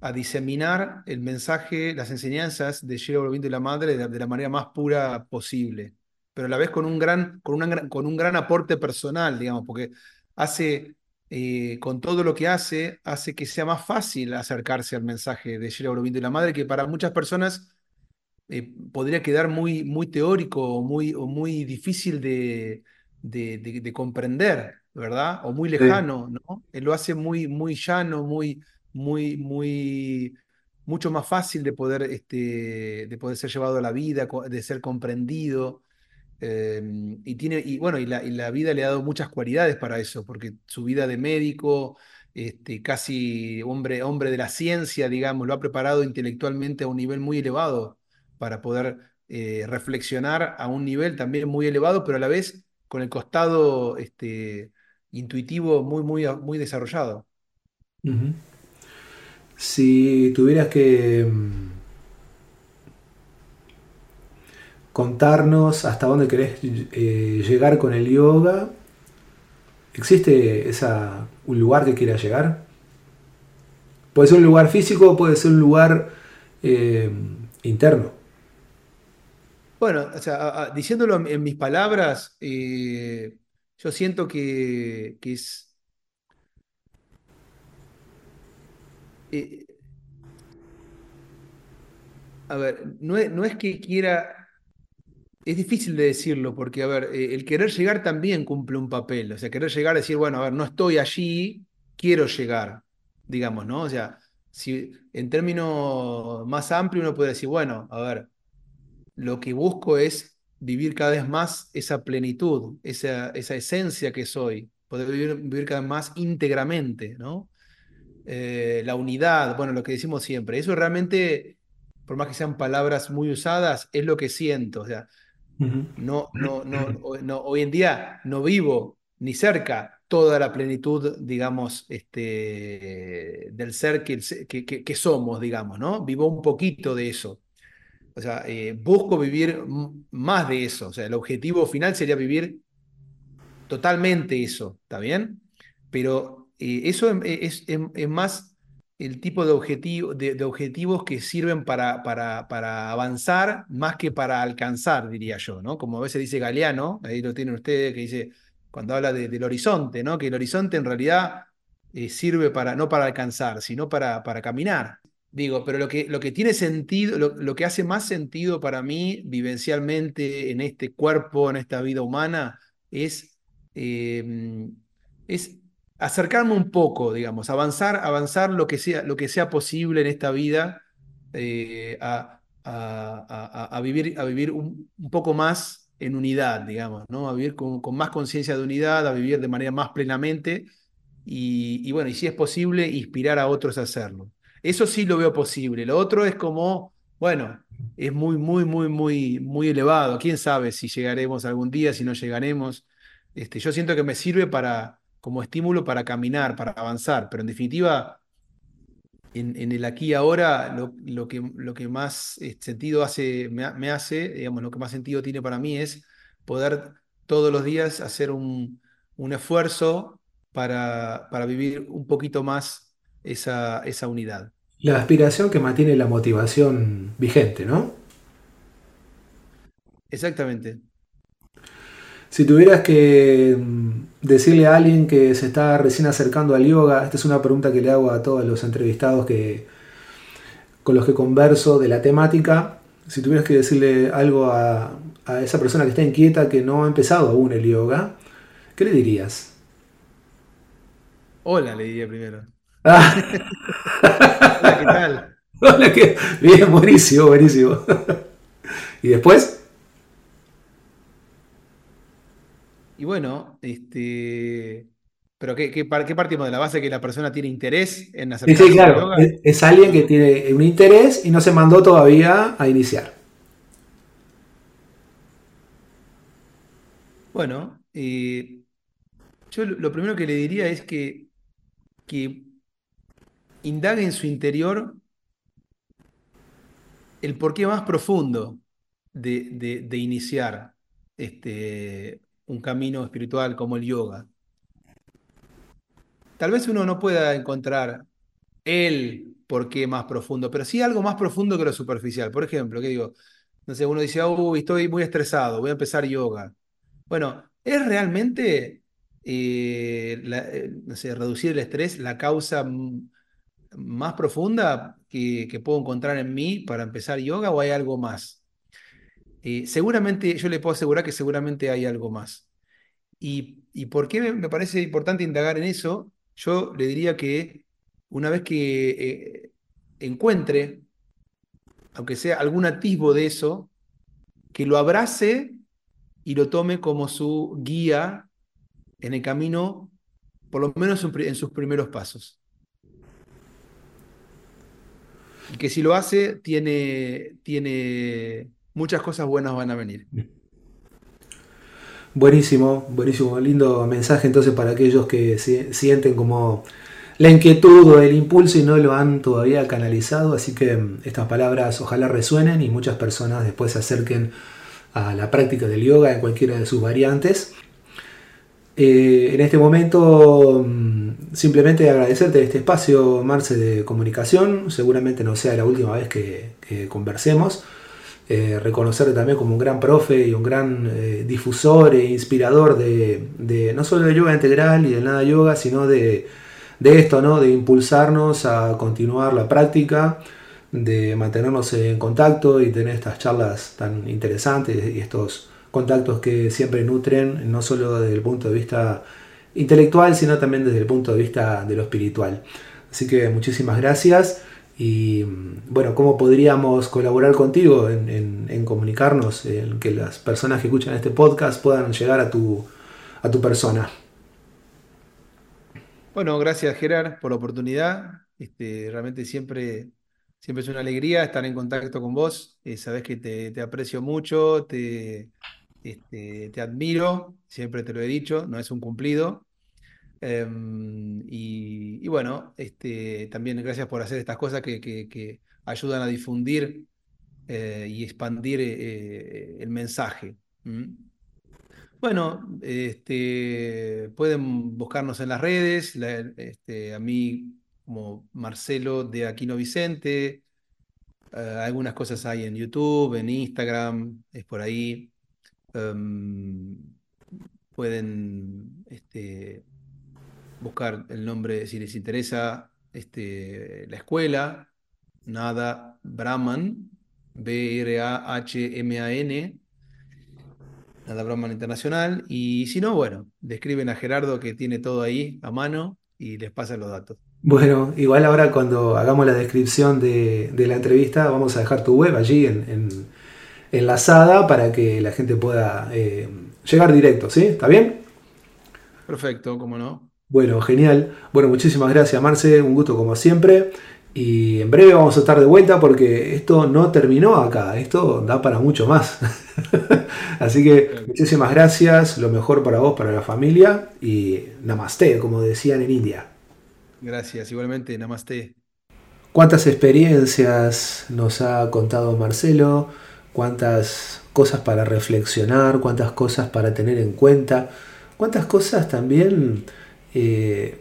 a diseminar el mensaje, las enseñanzas de Shira Aurobindo y la Madre de, la manera más pura posible, pero a la vez con un gran, con con un gran aporte personal, digamos, porque hace, eh, con todo lo que hace, hace que sea más fácil acercarse al mensaje de Shira Aurobindo y la Madre, que para muchas personas eh, podría quedar muy, muy teórico o muy, o muy difícil de, de, de, de comprender, ¿verdad? O muy lejano, sí. ¿no? Él lo hace muy, muy llano, muy, muy, muy, mucho más fácil de poder, este, de poder ser llevado a la vida, de ser comprendido. Eh, y tiene, y bueno, y la, y la, vida le ha dado muchas cualidades para eso, porque su vida de médico, este, casi hombre, hombre de la ciencia, digamos, lo ha preparado intelectualmente a un nivel muy elevado para poder eh, reflexionar a un nivel también muy elevado, pero a la vez con el costado este, intuitivo muy, muy, muy desarrollado. Si tuvieras que mm, contarnos hasta dónde querés eh, llegar con el yoga, ¿existe esa, un lugar que quieras llegar? Puede ser un lugar físico, puede ser un lugar eh, interno. Bueno, o sea, diciéndolo en, mis palabras, eh, yo siento que, es... Eh, a ver, no es, que quiera... Es difícil de decirlo porque, a ver, eh, el querer llegar también cumple un papel. O sea, querer llegar decir, bueno, a ver, no estoy allí, quiero llegar, digamos, ¿no? O sea, si en términos más amplios uno puede decir, bueno, a ver, lo que busco es vivir cada vez más esa plenitud, esa, esa esencia que soy, poder vivir, cada vez más íntegramente, ¿no? Eh, la unidad, bueno, lo que decimos siempre, eso realmente, por más que sean palabras muy usadas, es lo que siento, o sea, no, no, no, hoy en día no vivo ni cerca toda la plenitud, digamos, este, del ser que, que, somos, digamos, ¿no? Vivo un poquito de eso. O sea, eh, busco vivir más de eso. O sea, el objetivo final sería vivir totalmente eso, ¿está bien? Pero eh, eso es, es, más el tipo de, de, objetivos que sirven para, para, avanzar más que para alcanzar, diría yo, ¿no? Como a veces dice Galeano, ahí lo tienen ustedes, que dice, cuando habla del horizonte, ¿no? Que el horizonte en realidad eh, sirve para, no para alcanzar, sino para, para caminar. Digo, pero lo que, lo que tiene sentido, lo, que hace más sentido para mí vivencialmente en este cuerpo, en esta vida humana, es, em, es acercarme un poco, digamos, avanzar, avanzar lo que sea, lo que sea posible en esta vida eh, a, vivir, a vivir un, poco más en unidad, digamos, ¿no? A vivir con, más conciencia de unidad, a vivir de manera más plenamente y, y bueno, y si es posible, inspirar a otros a hacerlo. Eso sí lo veo posible. Lo otro es como, bueno, es muy, muy, muy, muy, muy elevado. Quién sabe si llegaremos algún día, si no llegaremos. Este, yo siento que me sirve para, como estímulo para caminar, para avanzar, pero en definitiva, en, el aquí y ahora, lo, que, lo que más eh, sentido hace, me, hace, digamos, lo que más sentido tiene para mí es poder todos los días hacer un, un esfuerzo para, para vivir un poquito más esa, esa unidad. La aspiración que mantiene la motivación vigente, ¿no? Exactamente. Si tuvieras que mm, decirle a alguien que se está recién acercando al yoga, esta es una pregunta que le hago a todos los entrevistados que, con los que converso de la temática, si tuvieras que decirle algo a, a esa persona que está inquieta, que no ha empezado aún el yoga, ¿qué le dirías? Hola, le diría primero. Ah. Hola, ¿qué tal? Hola, ¿qué? Bien, buenísimo, buenísimo. ¿Y después? Y bueno, este. ¿Pero qué, qué, partimos de la base que la persona tiene interés en hacer sí, claro. Es, alguien que tiene un interés y no se mandó todavía a iniciar. Bueno, eh, yo lo primero que le diría es que, que indaga en su interior el porqué más profundo de, iniciar este, un camino espiritual como el yoga. Tal vez uno no pueda encontrar el porqué más profundo, pero sí algo más profundo que lo superficial. Por ejemplo, ¿qué digo? No sé, uno dice, uy, estoy muy estresado, voy a empezar yoga. Bueno, ¿es realmente eh, eh, reducir el estrés la causa más profunda que, puedo encontrar en mí para empezar yoga o hay algo más? Eh, seguramente, yo le puedo asegurar que seguramente hay algo más. ¿Y, y por qué me, parece importante indagar en eso? Yo le diría que una vez que eh, encuentre aunque sea algún atisbo de eso, que lo abrace y lo tome como su guía en el camino, por lo menos en sus primeros pasos. Y que si lo hace, tiene, tiene muchas cosas buenas van a venir. Buenísimo, buenísimo, lindo mensaje entonces para aquellos que sienten como la inquietud o el impulso y no lo han todavía canalizado, así que mm, estas palabras ojalá resuenen y muchas personas después se acerquen a la práctica del yoga en cualquiera de sus variantes. Eh, en este momento mm, simplemente agradecerte este espacio, Marce, de comunicación, seguramente no sea la última vez que conversemos. Eh, reconocerte también como un gran profe y un gran eh, difusor e inspirador de, no solo de yoga integral y de nada yoga, sino de, esto, ¿no? de impulsarnos a continuar la práctica, de mantenernos en contacto y tener estas charlas tan interesantes y estos contactos que siempre nutren, no solo desde el punto de vista intelectual, sino también desde el punto de vista de lo espiritual. Así que muchísimas gracias. Y bueno, ¿cómo podríamos colaborar contigo en, comunicarnos, en que las personas que escuchan este podcast puedan llegar a tu, a tu persona? Bueno, gracias Gerard por la oportunidad. Este, realmente siempre, siempre es una alegría estar en contacto con vos. Eh, sabes que te, aprecio mucho, te, este, te admiro, siempre te lo he dicho, no es un cumplido. Em, y, bueno, este, también gracias por hacer estas cosas que, ayudan a difundir eh, y expandir eh, el mensaje. Bueno, este, pueden buscarnos en las redes, este, a mí como Marcelo de Aquino Vicente, eh, algunas cosas hay en YouTube, en Instagram, es por ahí. Em, pueden este, buscar el nombre si les interesa este, la escuela, nada Brahman, B-R-A-H-M-A-N, nada Brahman Internacional. Y si no, bueno, describen a Gerardo que tiene todo ahí a mano y les pasan los datos. Bueno, igual ahora cuando hagamos la descripción de, la entrevista, vamos a dejar tu web allí en, enlazada para que la gente pueda eh, llegar directo, ¿sí? ¿Está bien? Perfecto, cómo no. Bueno, genial. Bueno, muchísimas gracias Marce, un gusto como siempre. Y en breve vamos a estar de vuelta porque esto no terminó acá, esto da para mucho más. Así que muchísimas gracias, lo mejor para vos, para la familia y namaste, como decían en India. Gracias, igualmente, namaste. Cuántas experiencias nos ha contado Marcelo, cuántas cosas para reflexionar, cuántas cosas para tener en cuenta, cuántas cosas también eh,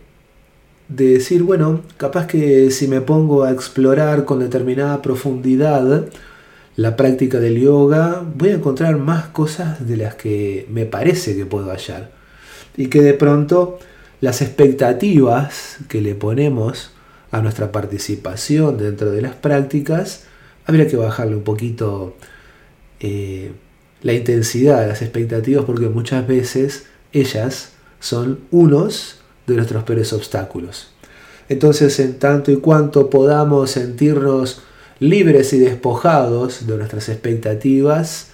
de decir, bueno, capaz que si me pongo a explorar con determinada profundidad la práctica del yoga, voy a encontrar más cosas de las que me parece que puedo hallar. Y que de pronto las expectativas que le ponemos a nuestra participación dentro de las prácticas, habría que bajarle un poquito eh, la intensidad de las expectativas porque muchas veces ellas son unos de nuestros peores obstáculos. Entonces, en tanto y cuanto podamos sentirnos libres y despojados de nuestras expectativas,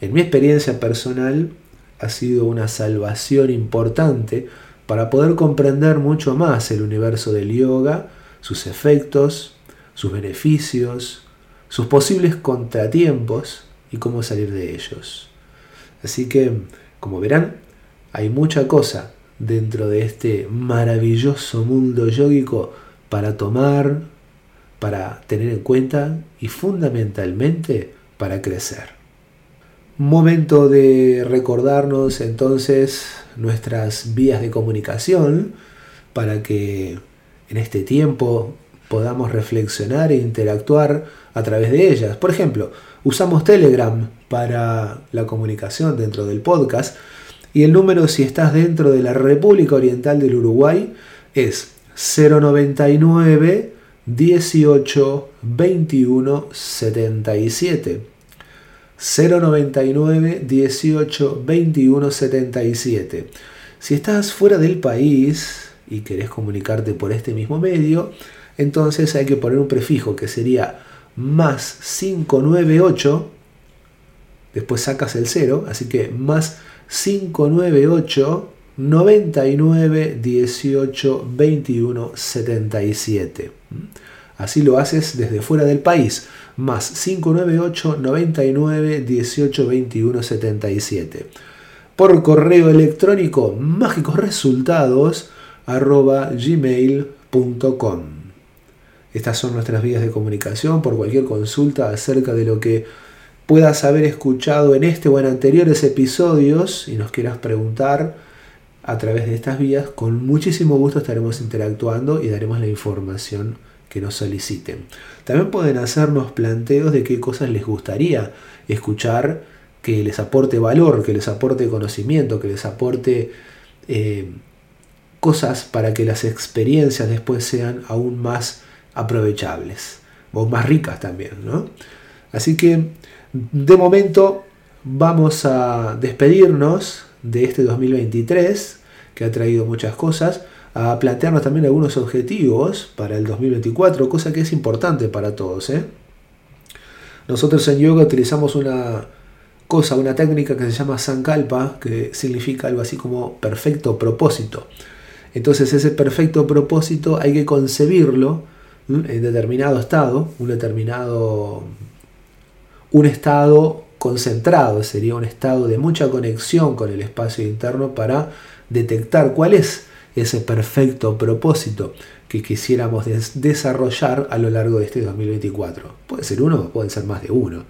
en mi experiencia personal ha sido una salvación importante para poder comprender mucho más el universo del yoga, sus efectos, sus beneficios, sus posibles contratiempos y cómo salir de ellos. Así que, como verán, hay mucha cosa dentro de este maravilloso mundo yógico para tomar, para tener en cuenta y fundamentalmente para crecer. Momento de recordarnos entonces nuestras vías de comunicación para que en este tiempo podamos reflexionar e interactuar a través de ellas. Por ejemplo, usamos Telegram para la comunicación dentro del podcast y el número si estás dentro de la República Oriental del Uruguay es 099 18 21 77. 099 18 21 77. Si estás fuera del país y querés comunicarte por este mismo medio, entonces hay que poner un prefijo que sería más 598, después sacas el 0, así que más 598 99 18 21 77. Así lo haces desde fuera del país. Más 598 99 18 21 77. Por correo electrónico mágicos resultados arroba gmail.com. Estas son nuestras vías de comunicación por cualquier consulta acerca de lo que puedas haber escuchado en este o en anteriores episodios y nos quieras preguntar a través de estas vías, con muchísimo gusto estaremos interactuando y daremos la información que nos soliciten. También pueden hacernos planteos de qué cosas les gustaría escuchar que les aporte valor, que les aporte conocimiento, que les aporte eh, cosas para que las experiencias después sean aún más aprovechables o más ricas también. ¿no? Así que de momento vamos a despedirnos de este 2023 que ha traído muchas cosas, a plantearnos también algunos objetivos para el 2024, cosa que es importante para todos. ¿eh? Nosotros en yoga utilizamos una cosa, una técnica que se llama Sankalpa, que significa algo así como perfecto propósito. Entonces ese perfecto propósito hay que concebirlo en determinado estado, un determinado, un estado concentrado, sería un estado de mucha conexión con el espacio interno para detectar cuál es ese perfecto propósito que quisiéramos desarrollar a lo largo de este 2024. Puede ser uno, pueden ser más de uno.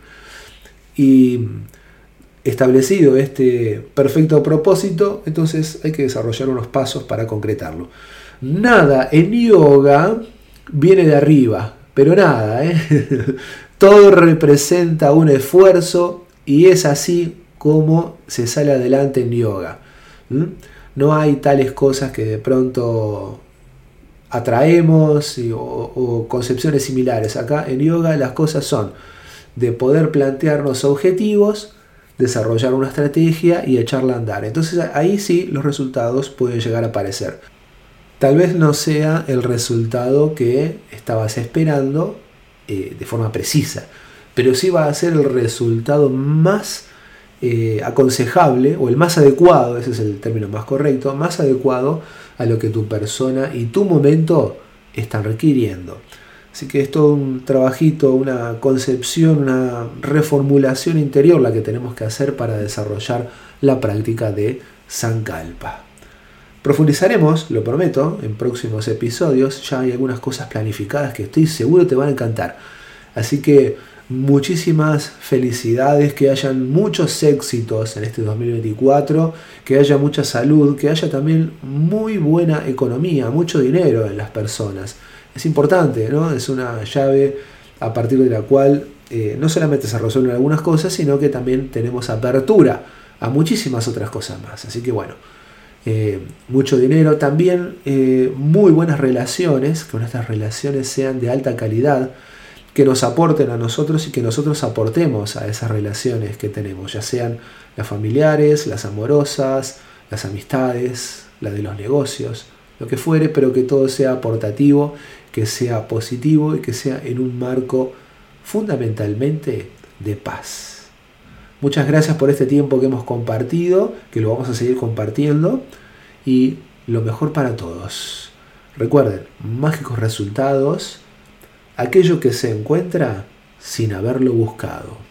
Y establecido este perfecto propósito, entonces hay que desarrollar unos pasos para concretarlo. Nada en yoga viene de arriba, pero nada, ¿eh? todo representa un esfuerzo y es así como se sale adelante en yoga. No hay tales cosas que de pronto atraemos o, concepciones similares. Acá en yoga las cosas son de poder plantearnos objetivos, desarrollar una estrategia y echarla a andar. Entonces ahí sí los resultados pueden llegar a aparecer. Tal vez no sea el resultado que estabas esperando eh, de forma precisa, pero sí va a ser el resultado más eh, aconsejable o el más adecuado, ese es el término más correcto, más adecuado a lo que tu persona y tu momento están requiriendo. Así que es todo un trabajito, una concepción, una reformulación interior la que tenemos que hacer para desarrollar la práctica de Sankalpa. Profundizaremos, lo prometo, en próximos episodios. Ya hay algunas cosas planificadas que estoy seguro te van a encantar. Así que muchísimas felicidades, que hayan muchos éxitos en este 2024, que haya mucha salud, que haya también muy buena economía, mucho dinero en las personas. Es importante, ¿no? Es una llave a partir de la cual eh, no solamente se resuelven algunas cosas, sino que también tenemos apertura a muchísimas otras cosas más. Así que bueno, eh, mucho dinero, también eh, muy buenas relaciones, que nuestras relaciones sean de alta calidad, que nos aporten a nosotros y que nosotros aportemos a esas relaciones que tenemos, ya sean las familiares, las amorosas, las amistades, las de los negocios, lo que fuere, pero que todo sea aportativo, que sea positivo y que sea en un marco fundamentalmente de paz. Muchas gracias por este tiempo que hemos compartido, que lo vamos a seguir compartiendo y lo mejor para todos. Recuerden, mágicos resultados, aquello que se encuentra sin haberlo buscado.